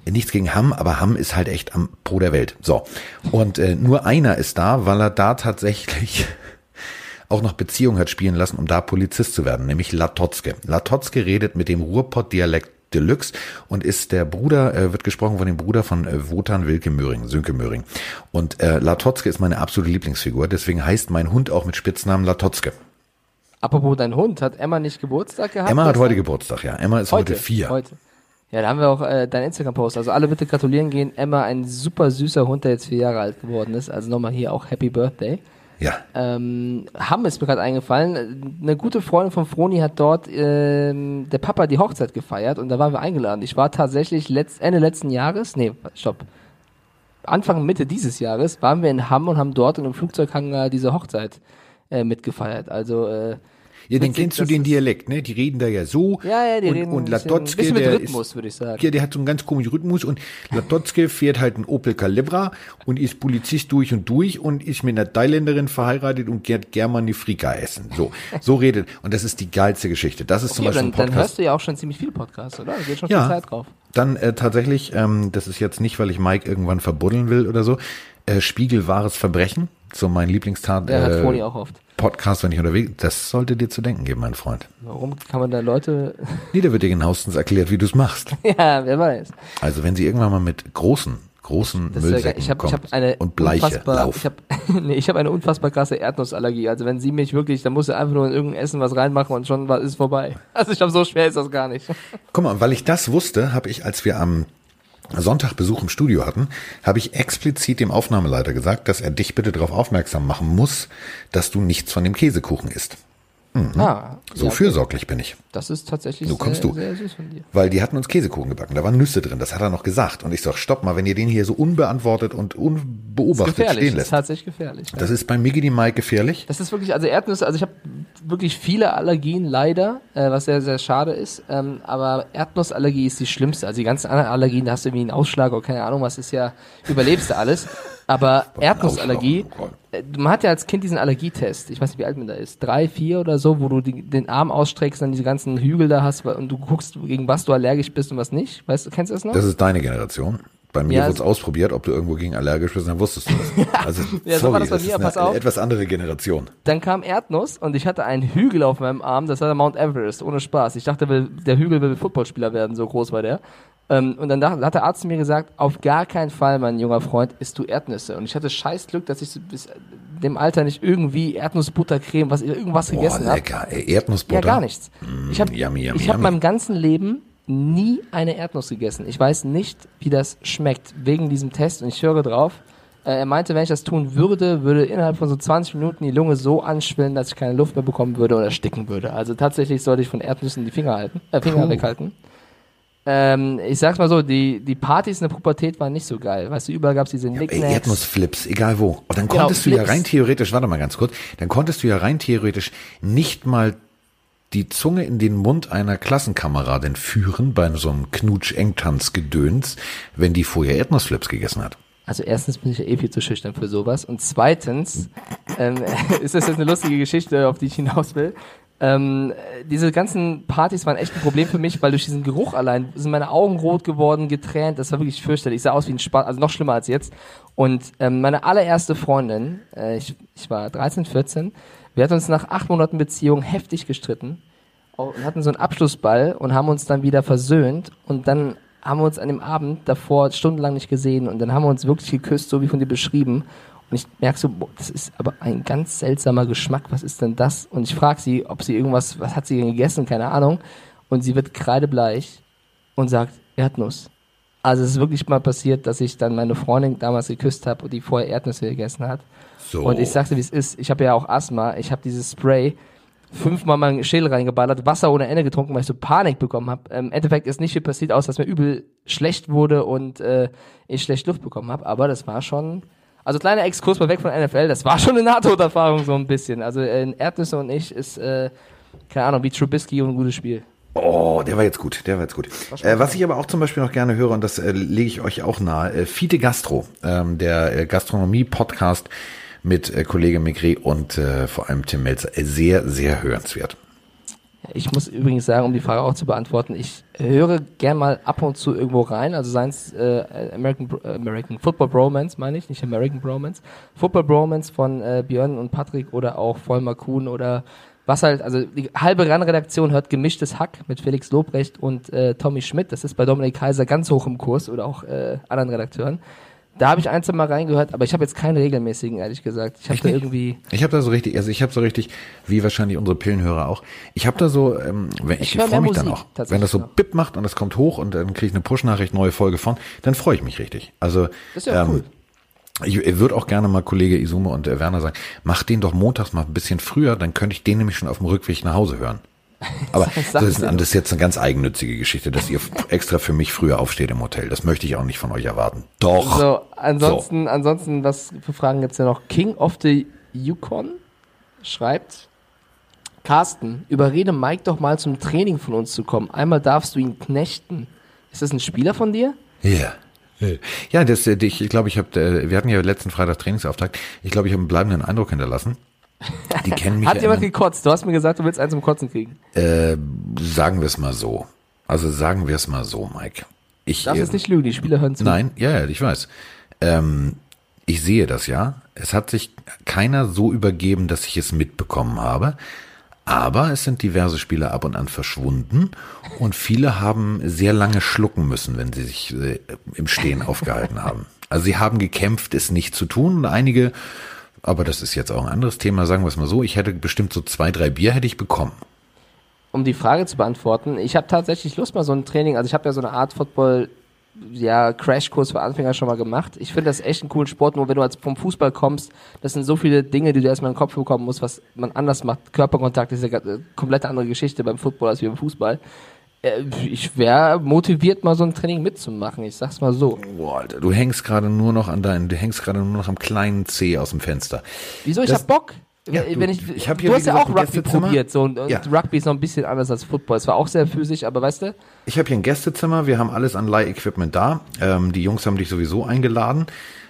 nichts gegen Hamm, aber Hamm ist halt echt am Pro der Welt. So. Und äh, nur einer ist da, weil er da tatsächlich auch noch Beziehung hat spielen lassen, um da Polizist zu werden, nämlich Latotzke. Latotzke redet mit dem Ruhrpott-Dialekt Deluxe und ist der Bruder, äh, wird gesprochen von dem Bruder von äh, Wotan Wilke Möhring, Sönke Möhring. Und äh, Latotzke ist meine absolute Lieblingsfigur, deswegen heißt mein Hund auch mit Spitznamen Latotzke.
Apropos dein Hund, hat Emma nicht Geburtstag gehabt?
Emma hat
gestern?
heute Geburtstag, ja. Emma ist heute,
Heute,
vier.
Heute. Ja, da haben wir auch äh, dein Instagram-Post. Also alle bitte gratulieren gehen. Emma, ein super süßer Hund, der jetzt vier Jahre alt geworden ist. Also nochmal hier auch Happy Birthday.
Ja.
Ähm, Hamm ist mir gerade eingefallen. Eine gute Freundin von Froni hat dort ähm, der Papa die Hochzeit gefeiert und da waren wir eingeladen. Ich war tatsächlich letzt, Ende letzten Jahres, nee, stopp, Anfang Mitte dieses Jahres waren wir in Hamm und haben dort in einem Flugzeughangar diese Hochzeit äh, mitgefeiert. Also äh,
Ja, dann kennst du den Dialekt, ne? Die reden da ja so.
Ja, ja, die
und,
reden
und Latotzke, der
Rhythmus,
ist,
würde ich sagen.
Ja, der hat so einen ganz komischen Rhythmus und Latotzke fährt halt einen Opel Calibra und ist Polizist durch und durch und ist mit einer Thailänderin verheiratet und geht gern mal eine Frika essen. So, so redet. Und das ist die geilste Geschichte. Das ist zum
Okay,
Beispiel
dann,
ein
dann
Podcast.
hörst du ja auch schon ziemlich viel Podcast, oder? Da geht schon
Ja.
viel Zeit drauf.
Dann äh, tatsächlich, ähm, das ist jetzt nicht, weil ich Mike irgendwann verbuddeln will oder so, äh, Spiegel wahres Verbrechen, so mein Lieblingstat.
Der hat
äh,
Foni auch oft.
Podcast, wenn ich unterwegs, das sollte dir zu denken geben, mein Freund.
Warum kann man da Leute,
Nee, da wird dir genauestens erklärt, wie du es machst.
ja, wer weiß.
Also wenn sie irgendwann mal mit großen, großen
Das ist ja.
Müllsäcken
ich ich
kommt
hab eine
und Bleiche
unfassbar,
Lauf.
ich habe nee, ich habe eine unfassbar krasse Erdnussallergie. Also wenn sie mich wirklich, dann muss sie einfach nur in irgendein Essen was reinmachen und schon war- ist vorbei. Also ich glaube, so schwer ist das gar nicht.
Guck mal, weil ich das wusste, habe ich, als wir am Sonntag Besuch im Studio hatten, habe ich explizit dem Aufnahmeleiter gesagt, dass er dich bitte darauf aufmerksam machen muss, dass du nichts von dem Käsekuchen isst.
Ah,
So
ja,
fürsorglich bin ich.
das ist tatsächlich
So kommst
sehr,
du.
sehr süß von dir.
Weil die hatten uns Käsekuchen gebacken, da waren Nüsse drin, das hat er noch gesagt. Und ich sag, stopp mal, wenn ihr den hier so unbeantwortet und unbeobachtet stehen
ist
lässt.
tatsächlich gefährlich. Ja.
Das ist bei Miggy die Mike gefährlich.
Das ist wirklich, also Erdnüsse, also ich habe wirklich viele Allergien leider, äh, was sehr, sehr schade ist. Ähm, aber Erdnussallergie ist die schlimmste. Also die ganzen anderen Allergien, da hast du irgendwie einen Ausschlag oder keine Ahnung, was ist ja, überlebst du alles. Aber Erdnussallergie,
Ausschlag,
äh, man hat ja als Kind diesen Allergietest, ich weiß nicht, wie alt man da ist, drei, vier oder so, wo du die, den Arm ausstreckst, dann diese ganzen Hügel da hast und du guckst, gegen was du allergisch bist und was nicht. Weißt du, kennst du das noch?
Das ist deine Generation. Bei mir
Ja,
wurde es ausprobiert, ob du irgendwo gegen allergisch bist, dann wusstest du das. Also,
Ja, so war das bei mir,
eine
pass auf.
etwas andere Generation.
Dann kam Erdnuss und ich hatte einen Hügel auf meinem Arm, das war der Mount Everest, ohne Spaß. Ich dachte, der Hügel will Footballspieler werden, so groß war der. Ähm, und dann dach- hat der Arzt mir gesagt, auf gar keinen Fall, mein junger Freund, isst du Erdnüsse. Und ich hatte scheiß Glück, dass ich so bis dem Alter nicht irgendwie Erdnussbuttercreme, was irgendwas
Boah,
gegessen habe.
lecker. Ey,
Ja,
Erdnussbutter.
gar nichts. Ich habe ich hab meinem ganzen Leben nie eine Erdnuss gegessen. Ich weiß nicht, wie das schmeckt, wegen diesem Test und ich höre drauf. Äh, er meinte, wenn ich das tun würde, würde innerhalb von so 20 Minuten die Lunge so anschwillen, dass ich keine Luft mehr bekommen würde oder ersticken würde. Also tatsächlich sollte ich von Erdnüssen die Finger halten, äh, Finger
Puh.
weghalten. Ähm, ich sag's mal so, die, die Partys in der Pubertät waren nicht so geil. Weißt du, überall gab's diese Nicknacks.
Erdnussflips, egal wo. Und dann
Genau,
konntest du ja
Flips.
rein theoretisch, warte mal ganz kurz, dann konntest du ja rein theoretisch nicht mal die Zunge in den Mund einer Klassenkameradin führen bei so einem Knutsch-Engtanz-Gedöns, wenn die vorher Erdnussflips gegessen hat.
Also erstens bin ich ja eh viel zu schüchtern für sowas. Und zweitens ähm, ist das jetzt eine lustige Geschichte, auf die ich hinaus will. Ähm, äh, diese ganzen Partys waren echt ein Problem für mich, weil durch diesen Geruch allein sind meine Augen rot geworden, getränt. Das war wirklich fürchterlich. Ich sah aus wie ein Spaß, also noch schlimmer als jetzt. Und ähm, meine allererste Freundin, äh, ich, ich war 13, 14, wir hatten uns nach acht Monaten Beziehung heftig gestritten und hatten so einen Abschlussball und haben uns dann wieder versöhnt und dann haben wir uns an dem Abend davor stundenlang nicht gesehen und dann haben wir uns wirklich geküsst, so wie von dir beschrieben. Und ich merke so, boah, das ist aber ein ganz seltsamer Geschmack. Was ist denn das? Und ich frage sie, ob sie irgendwas, was hat sie denn gegessen? Keine Ahnung. Und sie wird kreidebleich und sagt Erdnuss. Also es ist wirklich mal passiert, dass ich dann meine Freundin damals geküsst habe und die vorher Erdnüsse gegessen hat.
So.
Und ich sagte, wie es ist. Ich habe ja auch Asthma. Ich habe dieses Spray fünfmal meinen Schädel reingeballert, Wasser ohne Ende getrunken, weil ich so Panik bekommen habe. Im Endeffekt ist nicht viel passiert, außer dass mir übel schlecht wurde und äh, ich schlecht Luft bekommen habe. Aber das war schon, also kleiner Exkurs mal weg von NFL, das war schon eine Nahtoderfahrung so ein bisschen. Also äh, Erdnüsse und ich ist, äh, keine Ahnung, wie Trubisky und ein gutes Spiel.
Oh, der war jetzt gut, der war jetzt gut. Äh, was ich aber auch zum Beispiel noch gerne höre, und das äh, lege ich euch auch nahe, äh, Fite Gastro, ähm, der äh, Gastronomie-Podcast mit äh, Kollege Migri und äh, vor allem Tim Melzer. Äh, sehr, sehr hörenswert.
Ich muss übrigens sagen, um die Frage auch zu beantworten, ich höre gern mal ab und zu irgendwo rein, also seien es äh, American, äh, American Football Bromance, meine ich, nicht American Bromance. Football Bromance von äh, Björn und Patrick oder auch Vollmer Kuhn oder was halt, also die halbe RAN-Redaktion hört gemischtes Hack mit Felix Lobrecht und äh, Tommy Schmidt, das ist bei Dominik Kaiser ganz hoch im Kurs oder auch äh, anderen Redakteuren. Da habe ich ein, zwei Mal reingehört, aber ich habe jetzt keinen regelmäßigen, ehrlich gesagt. Ich habe da
nicht?
irgendwie...
Ich habe da so richtig, also ich habe so richtig, wie wahrscheinlich unsere Pillenhörer auch, ich habe da so, ähm, wenn, ich,
Ich
freue mich dann
Musik,
auch.
tatsächlich
Wenn das so
noch.
bip macht und es kommt hoch und dann kriege ich eine Push-Nachricht, neue Folge von, dann freue ich mich richtig. Also
Das ist ja cool.
Ich, ich würde auch gerne mal Kollege Isume und äh, Werner sagen, mach den doch montags mal ein bisschen früher, dann könnte ich den nämlich schon auf dem Rückweg nach Hause hören. Aber das ist, das ist jetzt eine ganz eigennützige Geschichte, dass ihr extra für mich früher aufsteht im Hotel. Das möchte ich auch nicht von euch erwarten. Doch.
So, ansonsten, ansonsten, was für Fragen gibt's ja noch? King of the Yukon schreibt, Carsten, überrede Mike doch mal zum Training von uns zu kommen. Einmal darfst du ihn knechten. Ist das ein Spieler von dir?
Ja. Ja, das, äh, ich glaube, ich habe, wir hatten ja letzten Freitag Trainingsauftakt. Ich glaube, ich habe einen bleibenden Eindruck hinterlassen. Die kennen mich.
Hat jemand gekotzt? Du hast mir gesagt, du willst eins zum Kotzen kriegen.
äh, sagen wir es mal so. Also sagen wir es mal so, Mike. Ich
Darfst
äh,
jetzt nicht lügen, die Spieler hören zu.
Nein, ja, ja, ich weiß. Ähm, ich sehe das ja. Es hat sich keiner so übergeben, dass ich es mitbekommen habe. Aber es sind diverse Spieler ab und an verschwunden und viele haben sehr lange schlucken müssen, wenn sie sich äh, im Stehen aufgehalten haben. Also sie haben gekämpft, es nicht zu tun und einige, aber das ist jetzt auch ein anderes Thema, sagen wir es mal so, ich hätte bestimmt so zwei, drei Bier hätte ich bekommen.
um die Frage zu beantworten, ich habe tatsächlich Lust mal so ein Training, also ich habe ja so eine Art Football, ja, Crashkurs für Anfänger schon mal gemacht. Ich finde das echt einen coolen Sport, nur wenn du als vom Fußball kommst, das sind so viele Dinge, die du erstmal in den Kopf bekommen musst, was man anders macht. Körperkontakt ist ja eine komplett andere Geschichte beim Football als wie beim Fußball. Äh, Ich wäre motiviert, mal so ein Training mitzumachen, ich sag's mal so.
Boah, Alter, du hängst gerade nur noch an deinen, du hängst gerade nur noch am kleinen C aus dem Fenster.
Wieso? Ich
Das-
hab Bock.
Ja,
wenn
du-
ich,
ich hab hier,
du hast ja auch Rugby probiert, so, und
Ja.
Rugby ist noch ein bisschen anders als Football. Es war auch sehr physisch, aber weißt du,
Ich habe hier ein Gästezimmer, wir haben alles an Leih-Equipment da. Ähm, die Jungs haben dich sowieso eingeladen.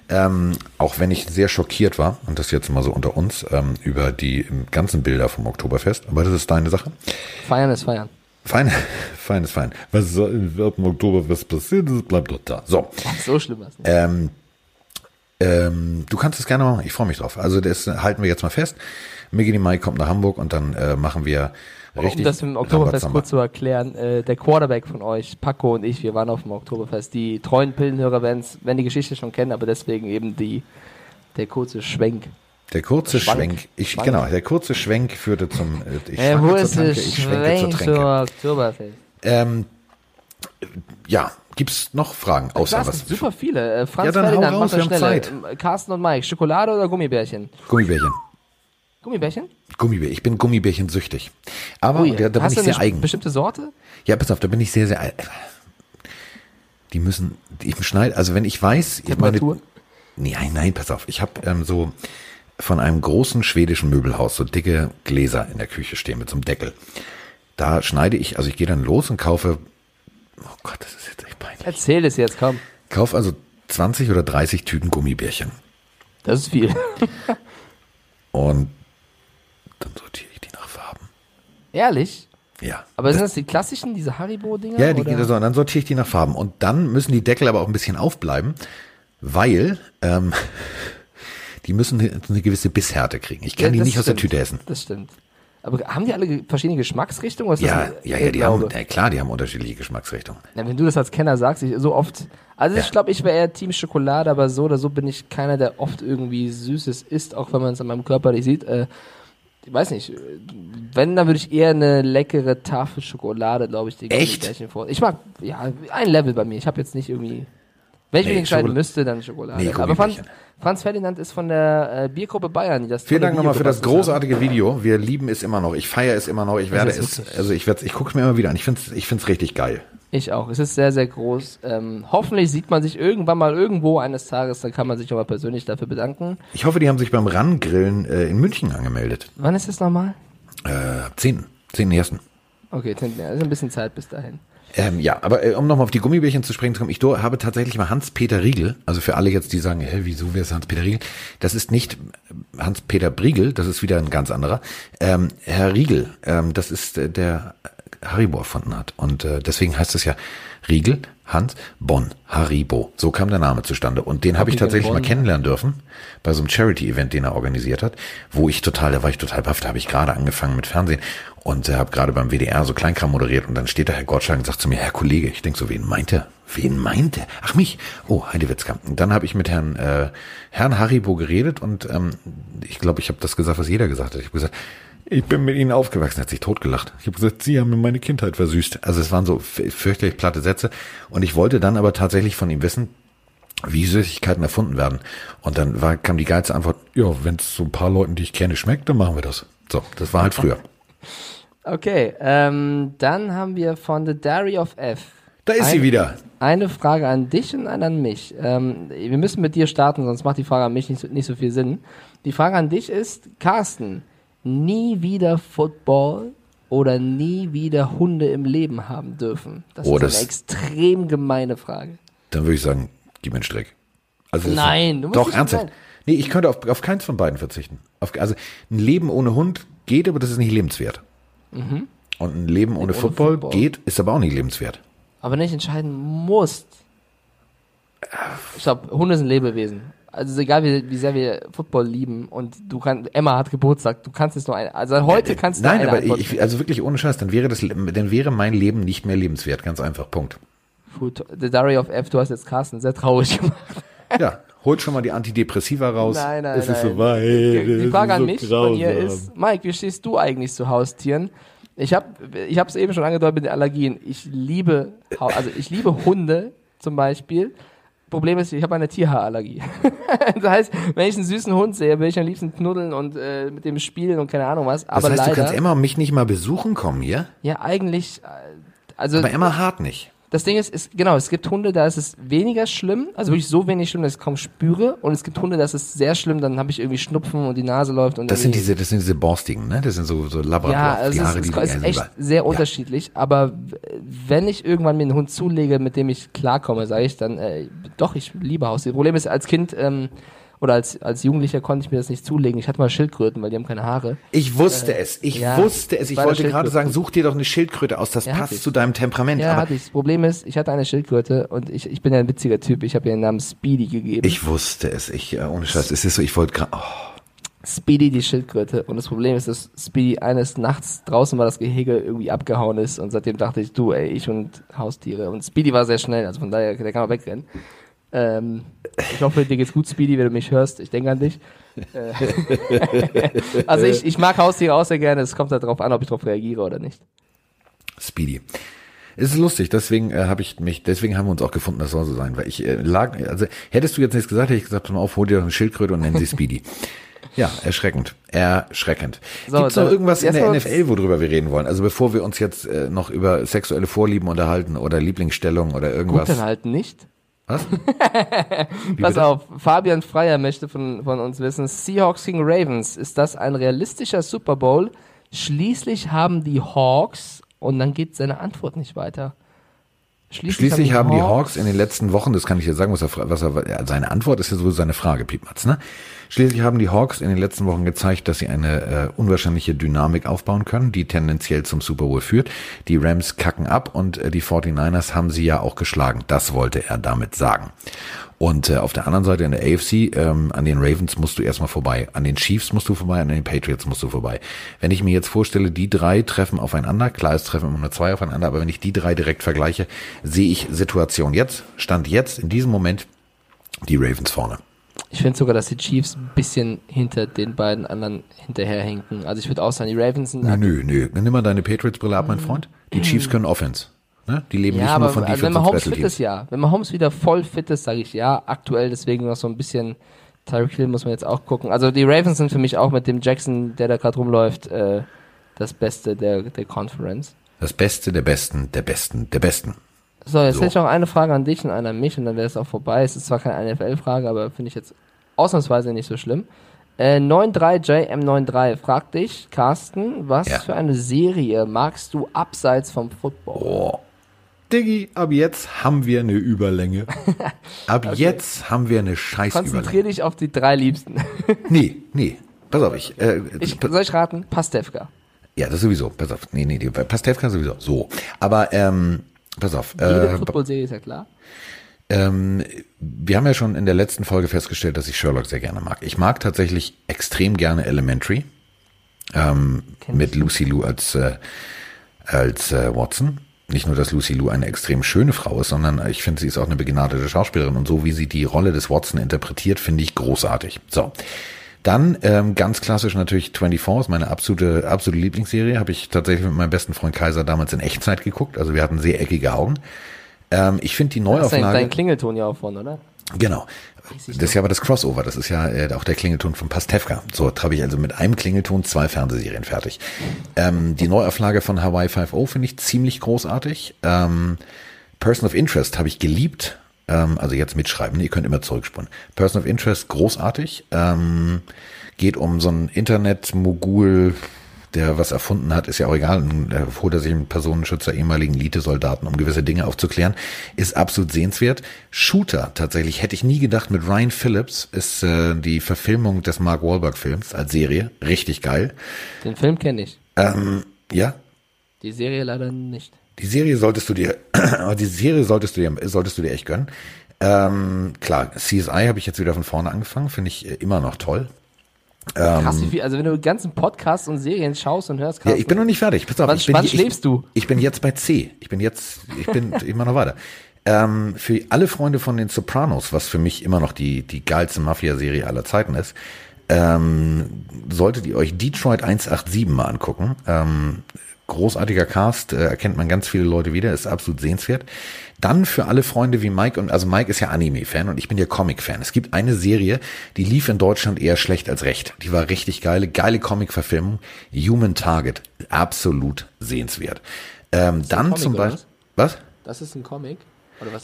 Ähm, auch wenn ich sehr schockiert war, und das jetzt mal so unter uns, ähm, über die ganzen Bilder vom Oktoberfest, aber das ist deine Sache.
feiern ist feiern.
Fein, fein ist fein. Was soll im Oktoberfest passiert, das bleibt doch da. So,
So schlimm nicht.
ähm, ähm, du kannst es gerne machen, ich freue mich drauf. Also das halten wir jetzt mal fest. Miggy Mai kommt nach Hamburg und dann äh, machen wir richtig.
um das im Oktoberfest kurz zu erklären, äh, der Quarterback von euch, Paco und ich, wir waren auf dem Oktoberfest. Die treuen Pillenhörer werden die Geschichte schon kennen, aber deswegen eben die, der kurze Schwenk.
Der kurze
Schwank.
Schwenk. Ich,
Schwank.
genau, der kurze Schwenk führte zum. Äh, ich
Äh,
schwanke
wo
zur
ist
Tanke,
der
ich schwenke zur
Schwenk
Tränke.
zur Oktoberfest?
Ähm, ja, gibt's noch Fragen außer
Klar, es
was?
gibt super viele. Äh, Franz
Ja, dann hau
Ferdinand,
raus,
mach das
wir haben
schneller.
Zeit.
Ähm, Carsten und Mike, Schokolade oder Gummibärchen?
Gummibärchen.
Gummibärchen?
Gummibärchen. Ich bin Gummibärchen süchtig. Aber
Ui,
da, da bin ich
du
sehr
eine
eigen.
bestimmte Sorte?
Ja, pass auf, da bin ich sehr, sehr eigen. Die müssen, ich schneide, also wenn ich weiß, ich meine, nein, nein, pass auf, ich habe ähm, so von einem großen schwedischen Möbelhaus so dicke Gläser in der Küche stehen mit so einem Deckel. Da schneide ich, also ich gehe dann los und kaufe, oh Gott, das ist jetzt echt peinlich.
Erzähl es jetzt, komm.
Kauf also 20 oder 30 Tüten Gummibärchen
Das ist viel.
und dann sortiere ich die nach Farben.
Ehrlich?
Ja.
Aber sind das die klassischen, diese Haribo-Dinger?
Ja, die
oder?
so. Und dann sortiere ich die nach Farben. Und dann müssen die Deckel aber auch ein bisschen aufbleiben, weil ähm, die müssen eine, gewisse Bisshärte kriegen. Ich kann
Ja,
die nicht aus der
stimmt.
Tüte essen.
Das stimmt. Aber haben die alle verschiedene Geschmacksrichtungen?
Ja, ja, ja, die haben, ja, klar, die haben unterschiedliche Geschmacksrichtungen.
Na, wenn du das als Kenner sagst, ich, so oft. Also
Ja.
ich glaube, ich wäre eher Team Schokolade, aber so oder so bin ich keiner, der oft irgendwie Süßes isst, auch wenn man es an meinem Körper nicht sieht. Äh, ich weiß nicht. Wenn, dann würde ich eher eine leckere Tafel Schokolade, glaube ich, die
Echt?
Ich mag, ja, ein Level bei mir. Ich habe jetzt nicht irgendwie. Wenn ich
Nee,
mich entscheiden
Schokol-
müsste, dann Schokolade.
Nee,
aber Franz. Franz Ferdinand ist von der äh, Biergruppe Bayern. Die das
Vielen Dank nochmal für das großartige Video. Wir lieben es immer noch. Ich feiere es immer noch. Ich werde
ist
es,
wirklich-
also ich werde ich gucke es mir immer wieder an. Ich finde es ich find's richtig geil.
Ich auch. Es ist sehr, sehr groß. Ähm, hoffentlich sieht man sich irgendwann mal irgendwo eines Tages, dann kann man sich aber persönlich dafür bedanken.
Ich hoffe, die haben sich beim Rangrillen äh, in München angemeldet.
Wann ist das nochmal?
Äh, 10. 10.1.
Okay, sind wir- also ein bisschen Zeit bis dahin.
Ähm, ja, aber äh, um nochmal auf die Gummibärchen zu sprechen zu kommen, ich habe tatsächlich mal Hans-Peter Riegel, also für alle jetzt, die sagen, hä, wieso, wer ist Hans-Peter Riegel? Das ist nicht Hans-Peter Briegel, das ist wieder ein ganz anderer. Ähm, Herr Riegel, ähm, das ist äh, der Haribo erfunden hat. Und äh, deswegen heißt es ja Riegel, Hans, Bonn, Haribo. So kam der Name zustande. Und den habe ich tatsächlich mal kennenlernen dürfen bei so einem Charity-Event, den er organisiert hat, wo ich total, da war ich total baff, da habe ich gerade angefangen mit Fernsehen und äh, habe gerade beim WDR so Kleinkram moderiert und dann steht da Herr Gottschalk und sagt zu mir, Herr Kollege, ich denk so, wen meint er? Wen meint er? Ach mich. Oh, Heidewitzka. Und dann habe ich mit Herrn äh, Herrn Haribo geredet und ähm, ich glaube, ich habe das gesagt, was jeder gesagt hat. Ich habe gesagt, ich bin mit Ihnen aufgewachsen, hat sich totgelacht. Ich habe gesagt, Sie haben mir meine Kindheit versüßt. Also es waren so fürchterlich platte Sätze. Und ich wollte dann aber tatsächlich von ihm wissen, wie Süßigkeiten erfunden werden. Und dann war, kam die geilste Antwort, ja, wenn es so ein paar Leuten, die ich kenne, schmeckt, dann machen wir das. So, das war halt früher.
Okay, ähm, dann haben wir von The Diary of F.
Da ist
Ein-
sie wieder.
Eine Frage an dich und eine an mich. Ähm, wir müssen mit dir starten, sonst macht die Frage an mich nicht so, nicht so viel Sinn. Die Frage an dich ist, Carsten, nie wieder Football oder nie wieder Hunde im Leben haben dürfen? Das
Oh,
ist
das-
eine extrem gemeine Frage.
Dann würde ich sagen, gib mir einen Strick. Also
Nein, du musst
doch ernsthaft. Nee, ich könnte auf, auf keins von beiden verzichten. Auf, also ein Leben ohne Hund geht, aber das ist nicht lebenswert. Und ein Leben ohne,
ohne
Football,
Football.
geht, ist aber auch nicht lebenswert.
Aber nicht entscheiden musst. Ich glaube, Hunde sind Lebewesen. Also egal, wie, wie sehr wir Football lieben und du kannst, Emma hat Geburtstag, du kannst es nur eine, also heute kannst du
Nein,
eine
aber ich, also wirklich ohne Scheiß, dann wäre das, dann wäre mein Leben nicht mehr lebenswert. Ganz einfach. Punkt.
Gut, The Diary of F, du hast jetzt Carsten sehr traurig gemacht.
Ja, holt schon mal die Antidepressiva raus.
Nein, nein,
es ist
nein.
soweit.
Die, die
es
Frage
ist
an
so
mich von
grausam.
ist, Mike, wie stehst du eigentlich zu Haustieren? Ich habe ich es eben schon angedeutet mit den Allergien. Ich liebe, also ich liebe Hunde zum Beispiel. Problem ist, ich habe eine Tierhaarallergie. das heißt, wenn ich einen süßen Hund sehe, will ich am liebsten knuddeln und äh, mit dem spielen und keine Ahnung was.
Das
Aber
heißt,
leider,
du kannst Emma und mich nicht mal besuchen kommen hier?
ja eigentlich, äh, also
Aber Emma hart nicht.
Das Ding ist, ist, genau, es gibt Hunde, da ist es weniger schlimm, also wirklich so wenig schlimm, dass ich es kaum spüre. Und es gibt Hunde, da ist es sehr schlimm, dann habe ich irgendwie Schnupfen und die Nase läuft. Und
Das sind diese, das sind diese Borstigen, ne? Das sind so, so Labrador.
Ja, also
die
es
Haare,
ist,
die
es ist
die-
echt
ja.
sehr unterschiedlich. Aber wenn ich irgendwann mir einen Hund zulege, mit dem ich klarkomme, sage ich dann, äh, doch, ich liebe Haustiere. Problem ist, als Kind ähm, oder als, als Jugendlicher konnte ich mir das nicht zulegen. Ich hatte mal Schildkröten, weil die haben keine Haare.
Ich wusste es. Ich
Äh, ja,
wusste es. Ich wollte gerade sagen, such dir doch eine Schildkröte aus. Das
Ja,
passt zu deinem Temperament.
Ja,
aber
hatte ich. Das Problem ist, ich hatte eine Schildkröte und ich, ich bin ja ein witziger Typ. Ich habe ihr den Namen Speedy gegeben.
ich wusste es. Ich, äh, ohne Scheiß. Es ist so, ich wollte gerade, oh,
Speedy die Schildkröte. Und das Problem ist, dass Speedy eines Nachts draußen war das Gehege irgendwie abgehauen ist. Und seitdem dachte ich, du, ey, ich und Haustiere. Und Speedy war sehr schnell, also von daher, der kann auch wegrennen. Ähm, ich hoffe, dir geht's gut, Speedy, wenn du mich hörst. Ich denke an dich. Äh, also ich, ich mag Haustiere auch sehr gerne. Es kommt halt darauf an, ob ich darauf reagiere oder nicht.
Speedy. Es ist lustig, deswegen äh, habe ich mich, deswegen haben wir uns auch gefunden, das soll so sein, weil ich äh, lag, also hättest du jetzt nichts gesagt, hätte ich gesagt, pass mal auf, hol dir doch eine Schildkröte und nenn sie Speedy. ja, erschreckend, erschreckend.
So,
Gibt's noch irgendwas in der NFL, worüber wir reden wollen? Also bevor wir uns jetzt äh, noch über sexuelle Vorlieben unterhalten oder Lieblingsstellung oder
Gut,
irgendwas.
dann halt nicht.
Was?
Pass auf, Fabian Freier möchte von, von uns wissen, Seahawks gegen Ravens, ist das ein realistischer Super Bowl? Schließlich haben die Hawks, und dann geht seine Antwort nicht weiter.
Schließlich haben die Hawks in den letzten Wochen, das kann ich dir sagen, was er, was er, seine Antwort ist ja sowieso seine Frage, Piepmatz, ne? Schließlich haben die Hawks in den letzten Wochen gezeigt, dass sie eine äh, unwahrscheinliche Dynamik aufbauen können, die tendenziell zum Super Bowl führt. Die Rams kacken ab und äh, die 49ers haben sie ja auch geschlagen. Das wollte er damit sagen. Und äh, auf der anderen Seite in der AFC, ähm, an den Ravens musst du erstmal vorbei. An den Chiefs musst du vorbei, an den Patriots musst du vorbei. Wenn ich mir jetzt vorstelle, die drei treffen aufeinander, klar, es treffen immer nur zwei aufeinander, aber wenn ich die drei direkt vergleiche, sehe ich Situation jetzt, Stand jetzt, in diesem Moment, die Ravens vorne.
Ich finde sogar, dass die Chiefs ein bisschen hinter den beiden anderen hinterherhinken. Also ich würde auch sagen, die Ravens sind
Nö, nö, nö. Nimm mal deine Patriots-Brille ab, mein Freund. Die Chiefs können Offense. Ne? Die leben
Ja,
nicht
aber
nur von
also wenn man
Special
fit ist, ja. Wenn man Holmes wieder voll fit ist, sage ich ja. Aktuell deswegen noch so ein bisschen Tyreek Hill muss man jetzt auch gucken. Also die Ravens sind für mich auch mit dem Jackson, der da gerade rumläuft, äh, das Beste der, der Conference.
Das Beste der Besten, der Besten, der Besten.
So, jetzt
So.
hätte ich noch eine Frage an dich und eine an mich und dann wäre es auch vorbei. Es ist zwar keine NFL-Frage, aber finde ich jetzt ausnahmsweise nicht so schlimm. Äh, 93JM93 fragt dich, Carsten, was
Ja.
für eine Serie magst du abseits vom Football?
Oh. Diggi, ab jetzt haben wir eine Überlänge. Ab jetzt haben wir eine scheiß Überlänge.
Konzentrier dich auf die drei Liebsten.
Nee, nee. Pass auf, ich, äh,
Ich, soll ich raten? Pastewka.
ja, das sowieso. Pass auf. Nee, nee, die Pastewka sowieso. So. Aber, ähm, pass auf.
Jede
Äh,
Football-Serie ist ja klar.
Ähm, wir haben ja schon in der letzten Folge festgestellt, dass ich Sherlock sehr gerne mag. Ich mag tatsächlich extrem gerne Elementary ähm, mit Lucy Liu als äh, als äh, Watson. Nicht nur, dass Lucy Liu eine extrem schöne Frau ist, sondern ich finde, sie ist auch eine begnadete Schauspielerin und so wie sie die Rolle des Watson interpretiert, finde ich großartig. So. Dann ähm, ganz klassisch natürlich 24 ist meine absolute absolute Lieblingsserie. Habe ich tatsächlich mit meinem besten Freund Kaiser damals in Echtzeit geguckt. Also wir hatten sehr eckige Augen. Ähm, ich finde die
Das ist dein,
Neuauflage.
dein Klingelton ja auch von, oder?
Genau. Das ist ja aber das Crossover. Das ist ja äh, auch der Klingelton von Pastewka. So habe ich also mit einem Klingelton zwei Fernsehserien fertig. Ähm, die Neuauflage von Hawaii 5.0 finde ich ziemlich großartig. Ähm, Person of Interest habe ich geliebt. Ähm, also jetzt mitschreiben, ihr könnt immer zurückspulen. Person of Interest großartig. Ähm, Geht um so einen Internet-Mogul, der was erfunden hat, ist ja auch egal, da holt er sich einen Personenschützer, ehemaligen Elite-Soldaten, um gewisse Dinge aufzuklären, ist absolut sehenswert. Shooter, tatsächlich, hätte ich nie gedacht, mit Ryan Phillips ist äh, die Verfilmung des Mark Wahlberg-Films als Serie, richtig geil.
Den Film kenne ich.
Ähm, ja,
Die Serie leider nicht.
die Serie solltest du dir, die Serie solltest du dir, solltest du dir echt gönnen. Ähm, klar, CSI habe ich jetzt wieder von vorne angefangen, finde ich immer noch toll.
Krass, wie viel, also wenn du ganzen Podcasts und Serien schaust und hörst,
Ähm. Ja, ich bin noch nicht fertig. Pass auf,
Wann-
ich bin,
wann
ich,
schläfst du?
Ich bin jetzt bei C. Ich bin jetzt, ich bin immer noch weiter. Ähm, für alle Freunde von den Sopranos, was für mich immer noch die, die geilste Mafia-Serie aller Zeiten ist, ähm, solltet ihr euch Detroit 187 mal angucken. Ähm, großartiger Cast, äh, erkennt man ganz viele Leute wieder, ist absolut sehenswert. Dann für alle Freunde wie Mike und, also Mike ist ja Anime-Fan und ich bin ja Comic-Fan. Es gibt eine Serie, die lief in Deutschland eher schlecht als recht. Die war richtig geile, geile Comic-Verfilmung. Human Target, absolut sehenswert. Ähm, dann
Comic,
zum Beispiel, was?
Das ist ein Comic?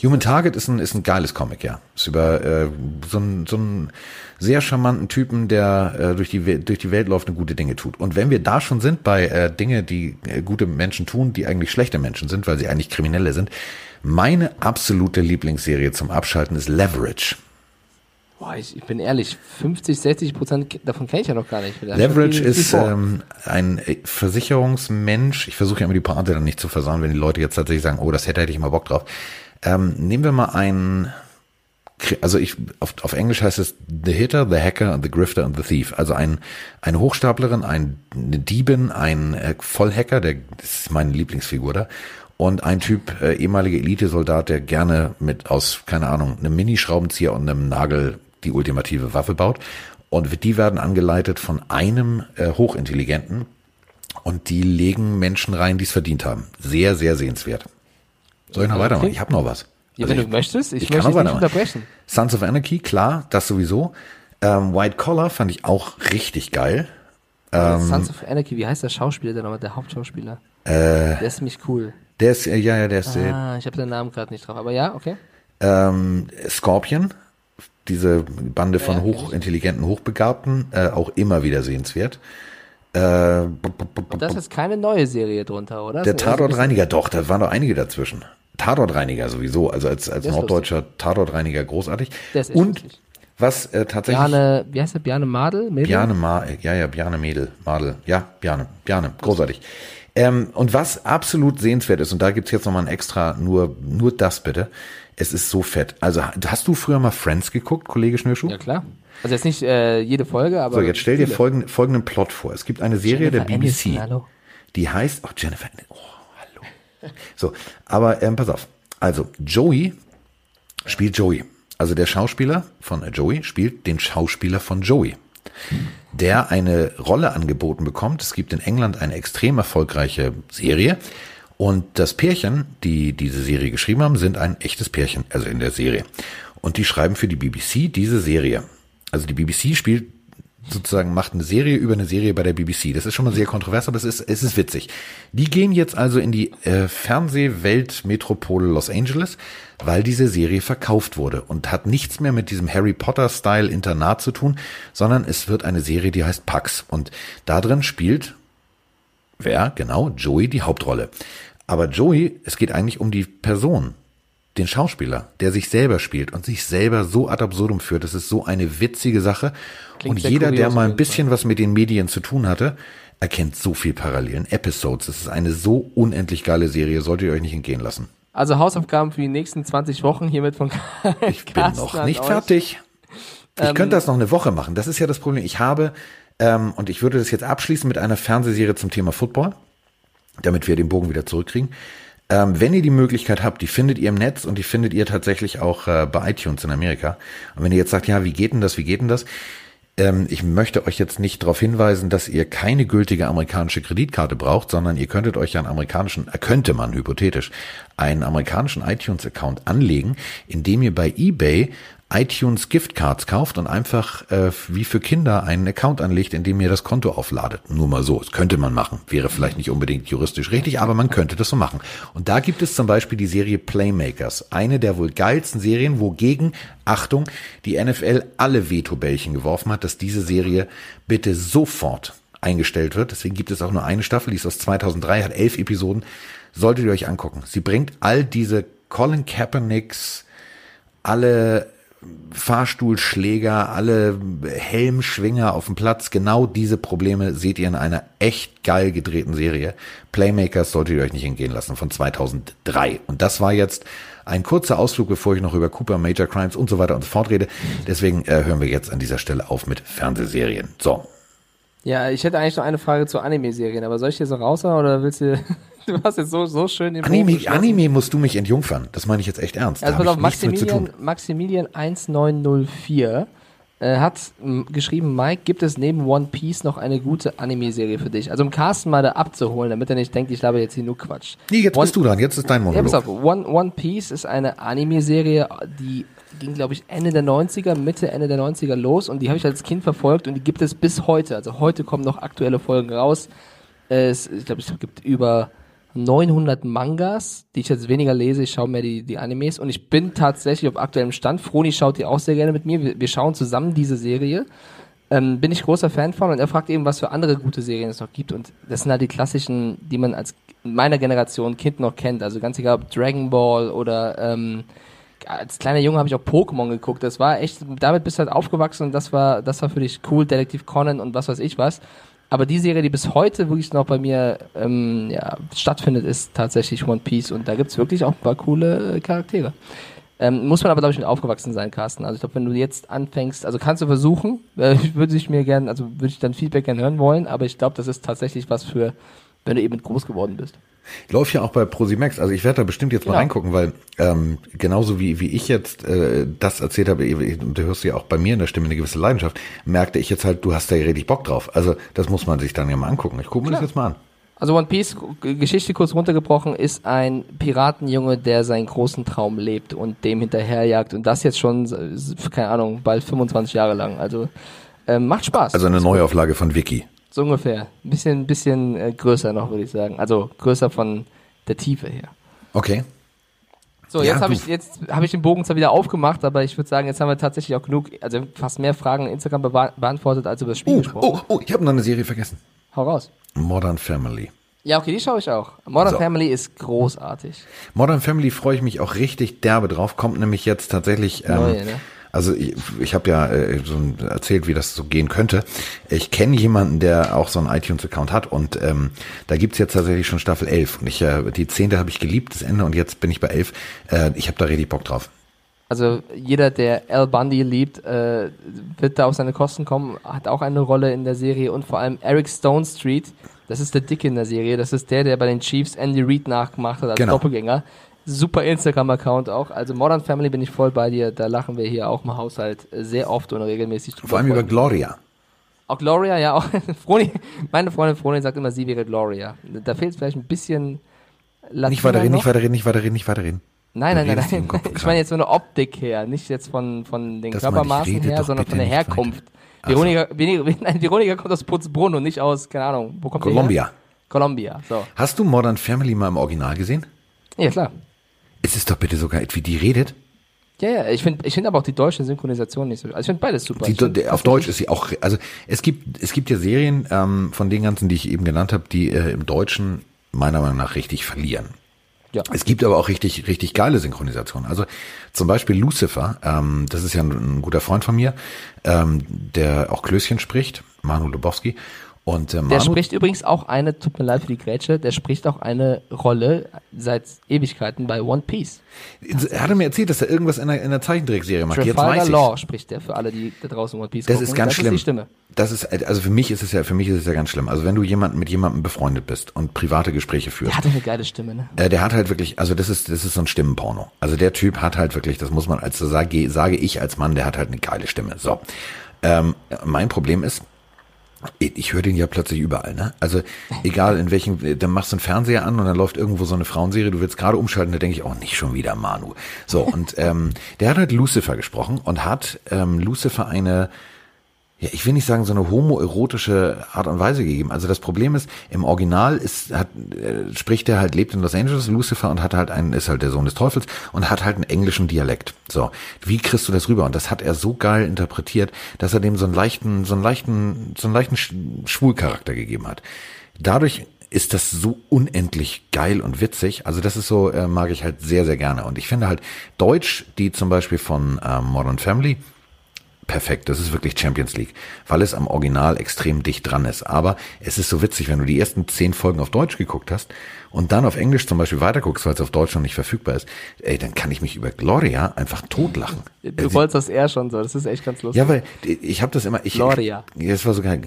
Human Target ist ein, ist ein geiles Comic, ja. Ist über äh, so, einen, so einen sehr charmanten Typen, der äh, durch, die, durch die Welt läuft und gute Dinge tut. Und wenn wir da schon sind bei äh, Dinge, die äh, gute Menschen tun, die eigentlich schlechte Menschen sind, weil sie eigentlich Kriminelle sind, meine absolute Lieblingsserie zum Abschalten ist Leverage.
Boah, ich, ich bin ehrlich, 50, 60 Prozent davon kenne ich ja noch gar nicht. Da schon
Leverage ist ähm, ein äh, Versicherungsmensch. Ich versuche ja immer die Pointe dann nicht zu versauen, wenn die Leute jetzt tatsächlich sagen, oh, das hätte, hätte ich mal Bock drauf. Ähm, nehmen wir mal einen, also ich, auf, auf Englisch heißt es The Hitter, The Hacker, The Grifter und The Thief. Also ein, eine Hochstaplerin, ein, eine Diebin, ein äh, Vollhacker, der, das ist meine Lieblingsfigur da. Und ein Typ, äh, ehemaliger Elitesoldat, der gerne mit aus, keine Ahnung, einem Minischraubenzieher und einem Nagel die ultimative Waffe baut. Und die werden angeleitet von einem äh, Hochintelligenten und die legen Menschen rein, die es verdient haben. Sehr, sehr sehenswert. Soll ich noch
Ja,
weitermachen? Ich habe noch was.
Ja,
Also
wenn
ich-
du möchtest, ich,
ich kann
möchte dich nicht unterbrechen.
Sons of Anarchy, klar, das sowieso. Ähm, White Collar fand ich auch richtig geil. Ähm,
Sons of Anarchy, wie heißt der Schauspieler denn nochmal, der Hauptschauspieler? der ist ziemlich cool.
Der ist, äh, ja, ja, der ist äh,
Ah, ich habe den Namen gerade nicht drauf, aber ja, okay.
ähm, Scorpion, diese Bande von
Ja, ich.
hochintelligenten, hochbegabten, äh, auch immer wieder sehenswert. Äh,
Und das ist keine neue Serie drunter, oder?
der Tatortreiniger, doch, da waren doch einige dazwischen. Tatortreiniger sowieso, also als, als norddeutscher Tatortreiniger großartig. Und
lustig.
was äh, tatsächlich
Bjarne, wie heißt der, Bjarne Madel? Mädel?
Bjarne Ma, ja, ja, Bjarne Mädel, Madel, ja, Bjarne, Bjarne, großartig. Ähm, und was absolut sehenswert ist, und da gibt's jetzt nochmal ein extra, nur, nur das bitte, es ist so fett. Also hast du früher mal Friends geguckt, Kollege Schnürschuh?
Ja, klar. Also jetzt nicht äh, jede Folge, aber.
so, jetzt stell dir
viele.
folgenden, folgenden Plot vor. Es gibt eine Serie
Jennifer
der BBC,
Aniston,
die heißt, oh, Jennifer, oh. So, aber ähm, pass auf. Also, Joey spielt Joey. Also der Schauspieler von Joey spielt den Schauspieler von Joey, der eine Rolle angeboten bekommt. Es gibt in England eine extrem erfolgreiche Serie. Und das Pärchen, die diese Serie geschrieben haben, sind ein echtes Pärchen, also in der Serie. Und die schreiben für die BBC diese Serie. Also die BBC spielt sozusagen macht eine Serie über eine Serie bei der BBC. Das ist schon mal sehr kontrovers, aber es ist, es ist witzig. Die gehen jetzt also in die äh, Fernsehweltmetropole Los Angeles, weil diese Serie verkauft wurde und hat nichts mehr mit diesem Harry Potter-Style Internat zu tun, sondern es wird eine Serie, die heißt Pax. Und da drin spielt wer? Genau, Joey die Hauptrolle. Aber Joey, es geht eigentlich um die Person, den Schauspieler, der sich selber spielt und sich selber so ad absurdum führt. Das ist so eine witzige Sache.
Klingt
und jeder, der mal ein bisschen was mit den Medien zu tun hatte, erkennt so viel Parallelen. Episodes, das ist eine so unendlich geile Serie, solltet ihr euch nicht entgehen lassen.
Also Hausaufgaben für die nächsten 20 Wochen hiermit von
Ich bin noch nicht fertig. Ich
Ähm,
könnte das noch eine Woche machen. Das ist ja das Problem. Ich habe, ähm, und ich würde das jetzt abschließen mit einer Fernsehserie zum Thema Football, damit wir den Bogen wieder zurückkriegen. Ähm, wenn ihr die Möglichkeit habt, die findet ihr im Netz und die findet ihr tatsächlich auch äh, bei iTunes in Amerika. Und wenn ihr jetzt sagt, ja, wie geht denn das, wie geht denn das? Ähm, ich möchte euch jetzt nicht darauf hinweisen, dass ihr keine gültige amerikanische Kreditkarte braucht, sondern ihr könntet euch einen amerikanischen, äh, könnte man hypothetisch, einen amerikanischen iTunes-Account anlegen, indem ihr bei eBay iTunes Giftcards kauft und einfach äh, wie für Kinder einen Account anlegt, in dem ihr das Konto aufladet. Nur mal so, das könnte man machen. Wäre vielleicht nicht unbedingt juristisch richtig, aber man könnte das so machen. Und da gibt es zum Beispiel die Serie Playmakers, eine der wohl geilsten Serien, wogegen, Achtung, die NFL alle Veto-Bällchen geworfen hat, dass diese Serie bitte sofort eingestellt wird. Deswegen gibt es auch nur eine Staffel, die ist aus 2003, hat elf Episoden. Solltet ihr euch angucken. Sie bringt all diese Colin Kaepernicks, alle Fahrstuhlschläger, alle Helmschwinger auf dem Platz, genau diese Probleme seht ihr in einer echt geil gedrehten Serie. Playmakers solltet ihr euch nicht entgehen lassen von 2003. Und das war jetzt ein kurzer Ausflug, bevor ich noch über Cooper, Major Crimes und so weiter und so fort rede. Deswegen äh, hören wir jetzt an dieser Stelle auf mit Fernsehserien. So.
Ja, ich hätte eigentlich noch eine Frage zu Anime-Serien, aber soll ich hier so raushauen oder willst du Du hast jetzt so, so schön den
Anime, Anime musst du mich entjungfern. Das meine ich jetzt echt ernst.
Also pass auf, Maximilian, Maximilian 1904 äh, hat geschrieben, Mike, gibt es neben One Piece noch eine gute Anime-Serie für dich? Also um Carsten mal da abzuholen, damit er nicht denkt, ich laber jetzt hier nur Quatsch.
Nee, jetzt One, bist du dran, jetzt ist dein Monolog.
Ja, pass auf, One, One Piece ist eine Anime-Serie, die ging, glaube ich, Ende der 90er, Mitte, Ende der 90er los und die habe ich als Kind verfolgt und die gibt es bis heute. Also heute kommen noch aktuelle Folgen raus. Es, ich glaube, es gibt über 900 Mangas, die ich jetzt weniger lese. Ich schaue mehr die, die Animes und ich bin tatsächlich auf aktuellem Stand. Froni schaut die auch sehr gerne mit mir. Wir, wir schauen zusammen diese Serie. Ähm, bin ich großer Fan von und er fragt eben, was für andere gute Serien es noch gibt und das sind halt die klassischen, die man als meiner Generation Kind noch kennt. Also ganz egal ob Dragon Ball oder ähm, als kleiner Junge habe ich auch Pokémon geguckt. Das war echt, damit bist du halt aufgewachsen und das war, das war für dich cool, Detektiv Conan und was weiß ich was. Aber die Serie, die bis heute wirklich noch bei mir ähm, ja, stattfindet, ist tatsächlich One Piece und da gibt's wirklich auch ein paar coole äh, Charaktere. Ähm, muss man aber, glaube ich, mit aufgewachsen sein, Carsten. Also ich glaube, wenn du jetzt anfängst, also kannst du versuchen, äh, würde ich mir gerne, also würde ich dann Feedback gerne hören wollen, aber ich glaube, das ist tatsächlich was für, wenn du eben groß geworden bist.
Läuft ja auch bei Prosimax. Also ich werde da bestimmt jetzt mal reingucken, weil ähm, genauso wie, wie ich jetzt äh, das erzählt habe, du hörst ja auch bei mir in der Stimme eine gewisse Leidenschaft, merkte ich jetzt halt, du hast da richtig Bock drauf. Also das muss man sich dann ja mal angucken. Ich gucke mir Klar. das jetzt mal an.
Also One Piece, Geschichte kurz runtergebrochen, ist ein Piratenjunge, der seinen großen Traum lebt und dem hinterherjagt. Und das jetzt schon, keine Ahnung, bald 25 Jahre lang. Also ähm, macht Spaß.
Also eine Neuauflage von Wiki.
So ungefähr. Ein bisschen, bisschen äh, größer noch, würde ich sagen. Also größer von der Tiefe her.
Okay.
So, jetzt ja, habe ich, jetzt habe ich den Bogen zwar wieder aufgemacht, aber ich würde sagen, jetzt haben wir tatsächlich auch genug, also fast mehr Fragen in Instagram be beantwortet als über das Spiel
oh,
gesprochen.
Oh, oh, ich habe noch eine Serie vergessen.
Hau raus.
Modern Family.
Ja, okay, die schaue ich auch. Modern so. Family ist großartig.
Modern Family freue ich mich auch richtig derbe drauf. Kommt nämlich jetzt tatsächlich. Ähm, Neue, ne? Also ich, ich habe ja äh, so erzählt, wie das so gehen könnte. Ich kenne jemanden, der auch so einen iTunes-Account hat und ähm, da gibt's jetzt tatsächlich schon Staffel 11. Und ich, äh, die zehnte habe ich geliebt, das Ende, und jetzt bin ich bei 11. Äh, ich habe da richtig Bock drauf.
Also jeder, der Al Bundy liebt, äh, wird da auf seine Kosten kommen, hat auch eine Rolle in der Serie und vor allem Eric Stone Street, das ist der Dicke in der Serie, das ist der, der bei den Chiefs Andy Reid nachgemacht hat als genau. Doppelgänger super Instagram-Account auch. Also Modern Family bin ich voll bei dir. Da lachen wir hier auch im Haushalt sehr oft und regelmäßig
drüber. Vor allem über Gloria.
Auch Gloria, ja, auch. Froni, meine Freundin Froni sagt immer, sie wäre Gloria. Da fehlt es vielleicht ein bisschen
Latina Nicht weiterreden, nicht weiterreden, nicht weiterreden, nicht weiterreden.
Nein, nein, nein, nein. Ich meine jetzt von der Optik her, nicht jetzt von, von den das Körpermaßen her, sondern von der Herkunft. Veronika, nein, Veronika kommt aus Putzbrunn nicht aus, keine Ahnung, wo kommt
Columbia.
Columbia, so.
Hast du Modern Family mal im Original gesehen?
Ja, klar.
Es ist doch bitte sogar, wie die redet.
Ja, ja, ich finde ich finde aber auch die deutsche Synchronisation nicht so. Also ich finde beides super. Die,
find, auf Deutsch ist sie auch, also es gibt, es gibt ja Serien ähm, von den ganzen, die ich eben genannt habe, die äh, im Deutschen meiner Meinung nach richtig verlieren. Ja. Es gibt aber auch richtig, richtig geile Synchronisationen. Also zum Beispiel Lucifer, ähm, das ist ja ein, ein guter Freund von mir, ähm, der auch Klößchen spricht, Manu Lubowski. Und, äh,
der spricht übrigens auch eine, tut mir leid für die Grätsche, der spricht auch eine Rolle seit Ewigkeiten bei One Piece.
Er hatte mir erzählt, dass er irgendwas in der, in der Zeichentrickserie macht.
Trafalgar Jetzt weiß Law spricht der für alle, die da draußen One Piece
Das gucken. ist ganz
das
schlimm.
Ist die Stimme.
Das ist, also für mich ist es ja, für mich ist es ja ganz schlimm. Also wenn du jemanden mit jemandem befreundet bist und private Gespräche führst.
Der hat eine geile Stimme, ne?
Äh, der hat halt wirklich, also das ist, das ist so ein Stimmenporno. Also der Typ hat halt wirklich, das muss man als, sage, sage ich als Mann, der hat halt eine geile Stimme. So. Ähm, mein Problem ist, Ich höre den ja plötzlich überall, ne? Also egal in welchem, dann machst du einen Fernseher an und dann läuft irgendwo so eine Frauenserie, du willst gerade umschalten, da denke ich, oh, nicht schon wieder Manu. So, und ähm, der hat halt Lucifer gesprochen und hat ähm, Lucifer eine ja, ich will nicht sagen, so eine homoerotische Art und Weise gegeben. Also das Problem ist, im Original ist, hat, äh, spricht er halt, lebt in Los Angeles, Lucifer, und hat halt einen, ist halt der Sohn des Teufels und hat halt einen englischen Dialekt. So. Wie kriegst du das rüber? Und das hat er so geil interpretiert, dass er dem so einen leichten, so einen leichten, so einen leichten Schwulcharakter gegeben hat. Dadurch ist das so unendlich geil und witzig. Also das ist so, äh, mag ich halt sehr, sehr gerne. Und ich finde halt Deutsch, die zum Beispiel von ähm, Modern Family, perfekt. Das ist wirklich Champions League, weil es am Original extrem dicht dran ist. Aber es ist so witzig, wenn du die ersten zehn Folgen auf Deutsch geguckt hast und dann auf Englisch zum Beispiel weiterguckst, weil es auf Deutsch noch nicht verfügbar ist, ey, dann kann ich mich über Gloria einfach totlachen.
Du also, wolltest das eher schon so, das ist echt ganz lustig.
Ja, weil ich habe das immer, ich,
Gloria.
Das war sogar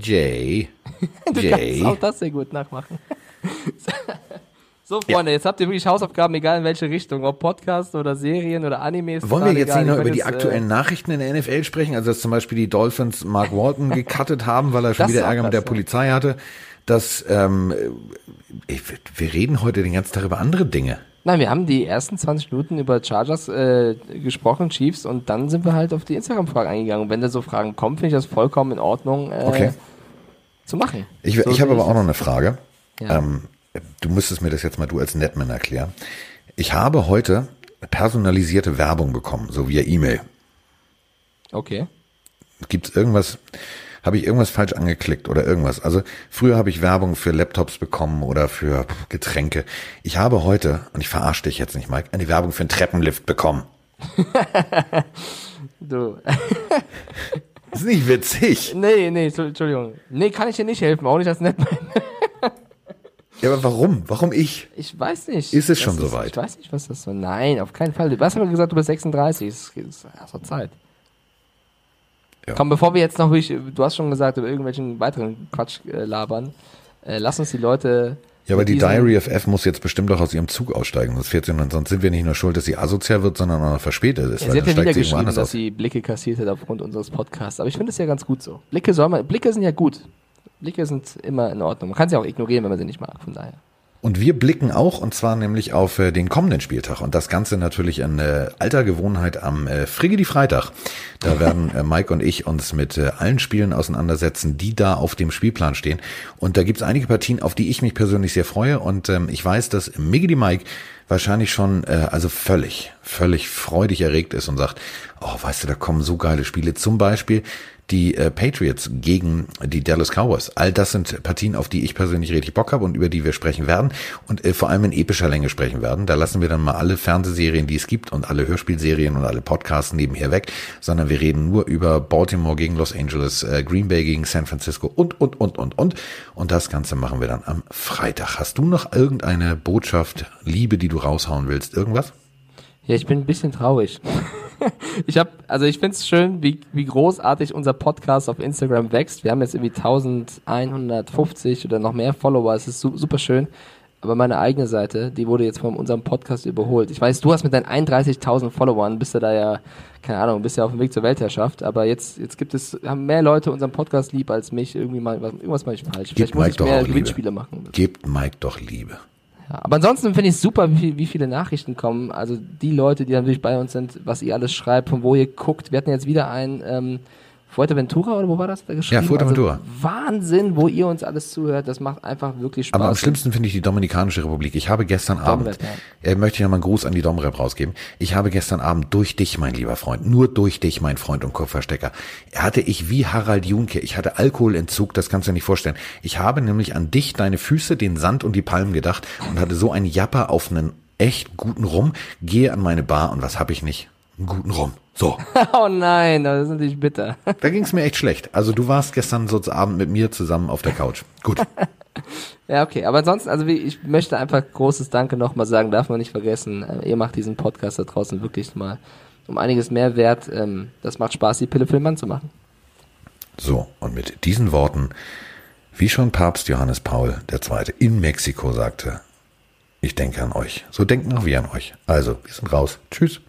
Jay.
du Jay. kannst auch das sehr gut nachmachen. So, Freunde, ja. jetzt habt ihr wirklich Hausaufgaben, egal in welche Richtung, ob Podcast oder Serien oder Animes.
Wollen wir jetzt nicht noch über die aktuellen äh, Nachrichten in der NFL sprechen? Also, dass zum Beispiel die Dolphins Mark Walton gecuttet haben, weil er schon wieder Ärger mit der ja. Polizei hatte. Dass, ähm, ich, wir reden heute den ganzen Tag über andere Dinge.
Nein, wir haben die ersten 20 Minuten über Chargers äh, gesprochen, Chiefs, und dann sind wir halt auf die Instagram-Fragen eingegangen. Und wenn da so Fragen kommen, finde ich das vollkommen in Ordnung äh,
okay.
zu machen.
Ich, so ich habe aber auch noch eine Frage. Ja. Ähm, du müsstest mir das jetzt mal du als Netman erklären. Ich habe heute personalisierte Werbung bekommen, so via E-Mail.
Okay.
Gibt es irgendwas, habe ich irgendwas falsch angeklickt oder irgendwas? Also früher habe ich Werbung für Laptops bekommen oder für Getränke. Ich habe heute, und ich verarsche dich jetzt nicht, Mike, eine Werbung für einen Treppenlift bekommen.
du.
ist nicht witzig.
Nee, nee, Entschuldigung. Nee, kann ich dir nicht helfen, auch nicht als Netman.
Ja, aber warum? Warum ich?
Ich weiß nicht.
Ist es schon soweit?
Ich weiß nicht, was das so. Nein, auf keinen Fall. Was haben wir gesagt, du bist 36. Das ist erster Zeit. Ja. Komm, bevor wir jetzt noch, du hast schon gesagt, über irgendwelchen weiteren Quatsch äh, labern, äh, lass uns die Leute.
Ja, aber die Diary of F muss jetzt bestimmt doch aus ihrem Zug aussteigen. Sonst, fährt sie, sonst sind wir nicht nur schuld, dass sie asozial wird, sondern auch noch verspätet ist.
Ja, sie hat ja wieder geschrieben, dass aus. sie Blicke kassiert hat aufgrund unseres Podcasts. Aber ich finde es ja ganz gut so. Blicke soll man, Blicke sind ja gut. Blicke sind immer in Ordnung. Man kann sie auch ignorieren, wenn man sie nicht mag, von daher.
Und wir blicken auch, und zwar nämlich auf äh, den kommenden Spieltag. Und das Ganze natürlich in äh, alter Gewohnheit am äh, Frigidi Freitag. Da werden äh, Mike und ich uns mit äh, allen Spielen auseinandersetzen, die da auf dem Spielplan stehen. Und da gibt's einige Partien, auf die ich mich persönlich sehr freue. Und ähm, ich weiß, dass Miggy Mike wahrscheinlich schon, äh, also völlig, völlig freudig erregt ist und sagt, oh, weißt du, da kommen so geile Spiele. Zum Beispiel die äh, Patriots gegen die Dallas Cowboys. All das sind Partien, auf die ich persönlich richtig Bock habe und über die wir sprechen werden und äh, vor allem in epischer Länge sprechen werden. Da lassen wir dann mal alle Fernsehserien, die es gibt und alle Hörspielserien und alle Podcasts nebenher weg, sondern wir reden nur über Baltimore gegen Los Angeles, äh, Green Bay gegen San Francisco und, und, und, und, und. Und das Ganze machen wir dann am Freitag. Hast du noch irgendeine Botschaft, Liebe, die du raushauen willst? Irgendwas?
Ja, ich bin ein bisschen traurig. ich habe, also ich finde es schön, wie, wie großartig unser Podcast auf Instagram wächst. Wir haben jetzt irgendwie 1150 oder noch mehr Follower. Es ist su super schön. Aber meine eigene Seite, die wurde jetzt von unserem Podcast überholt. Ich weiß, du hast mit deinen 31.000 Followern, bist du da ja, keine Ahnung, bist ja auf dem Weg zur Weltherrschaft. Aber jetzt, jetzt gibt es, haben mehr Leute unseren Podcast lieb als mich. Irgendwie mal, irgendwas mache ich falsch.
Gebt Vielleicht muss Mike ich mehr
Gewinnspiele machen.
Gebt Mike doch Liebe.
Ja, aber ansonsten finde ich es super, wie, wie viele Nachrichten kommen. Also die Leute, die natürlich bei uns sind, was ihr alles schreibt, von wo ihr guckt. Wir hatten jetzt wieder ein ähm, Fuerteventura oder wo war das da geschrieben?
Ja, Fuerteventura. Also
Wahnsinn, wo ihr uns alles zuhört. Das macht einfach wirklich Spaß.
Aber am schlimmsten finde ich die Dominikanische Republik. Ich habe gestern Abend, Domrep, ja. äh, möchte ich nochmal einen Gruß an die Domrep rausgeben. Ich habe gestern Abend durch dich, mein lieber Freund, nur durch dich, mein Freund und Kupferstecker, hatte ich wie Harald Junke, ich hatte Alkoholentzug, das kannst du dir nicht vorstellen. Ich habe nämlich an dich, deine Füße, den Sand und die Palmen gedacht und hatte so einen Japper auf einen echt guten Rum, gehe an meine Bar und was habe ich nicht? Einen guten Rum. So.
oh nein, das ist natürlich bitter.
da ging es mir echt schlecht. Also du warst gestern so Abend mit mir zusammen auf der Couch. Gut.
ja, okay. Aber ansonsten, also wie, ich möchte einfach großes Danke nochmal sagen, darf man nicht vergessen. Äh, ihr macht diesen Podcast da draußen wirklich mal um einiges mehr wert. Ähm, das macht Spaß, die Pille für den Mann zu machen.
So, und mit diesen Worten, wie schon Papst Johannes Paul II. in Mexiko sagte, ich denke an euch. So denken auch wir an euch. Also, wir sind raus. Tschüss.